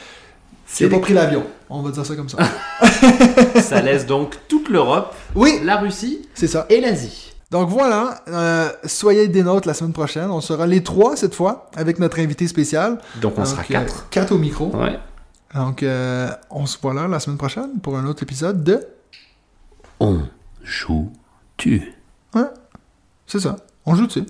qui n'a pas pris l'avion. On va dire ça comme ça. *laughs* Ça laisse donc toute l'Europe, oui, la Russie c'est ça. et l'Asie. Donc voilà, euh, soyez des nôtres la semaine prochaine. On sera les trois cette fois avec notre invité spécial. Donc on Donc, sera euh, quatre. quatre au micro. Ouais. Donc euh, on se voit là la semaine prochaine pour un autre épisode de. On joue tu. Ouais, c'est ça. On joue dessus.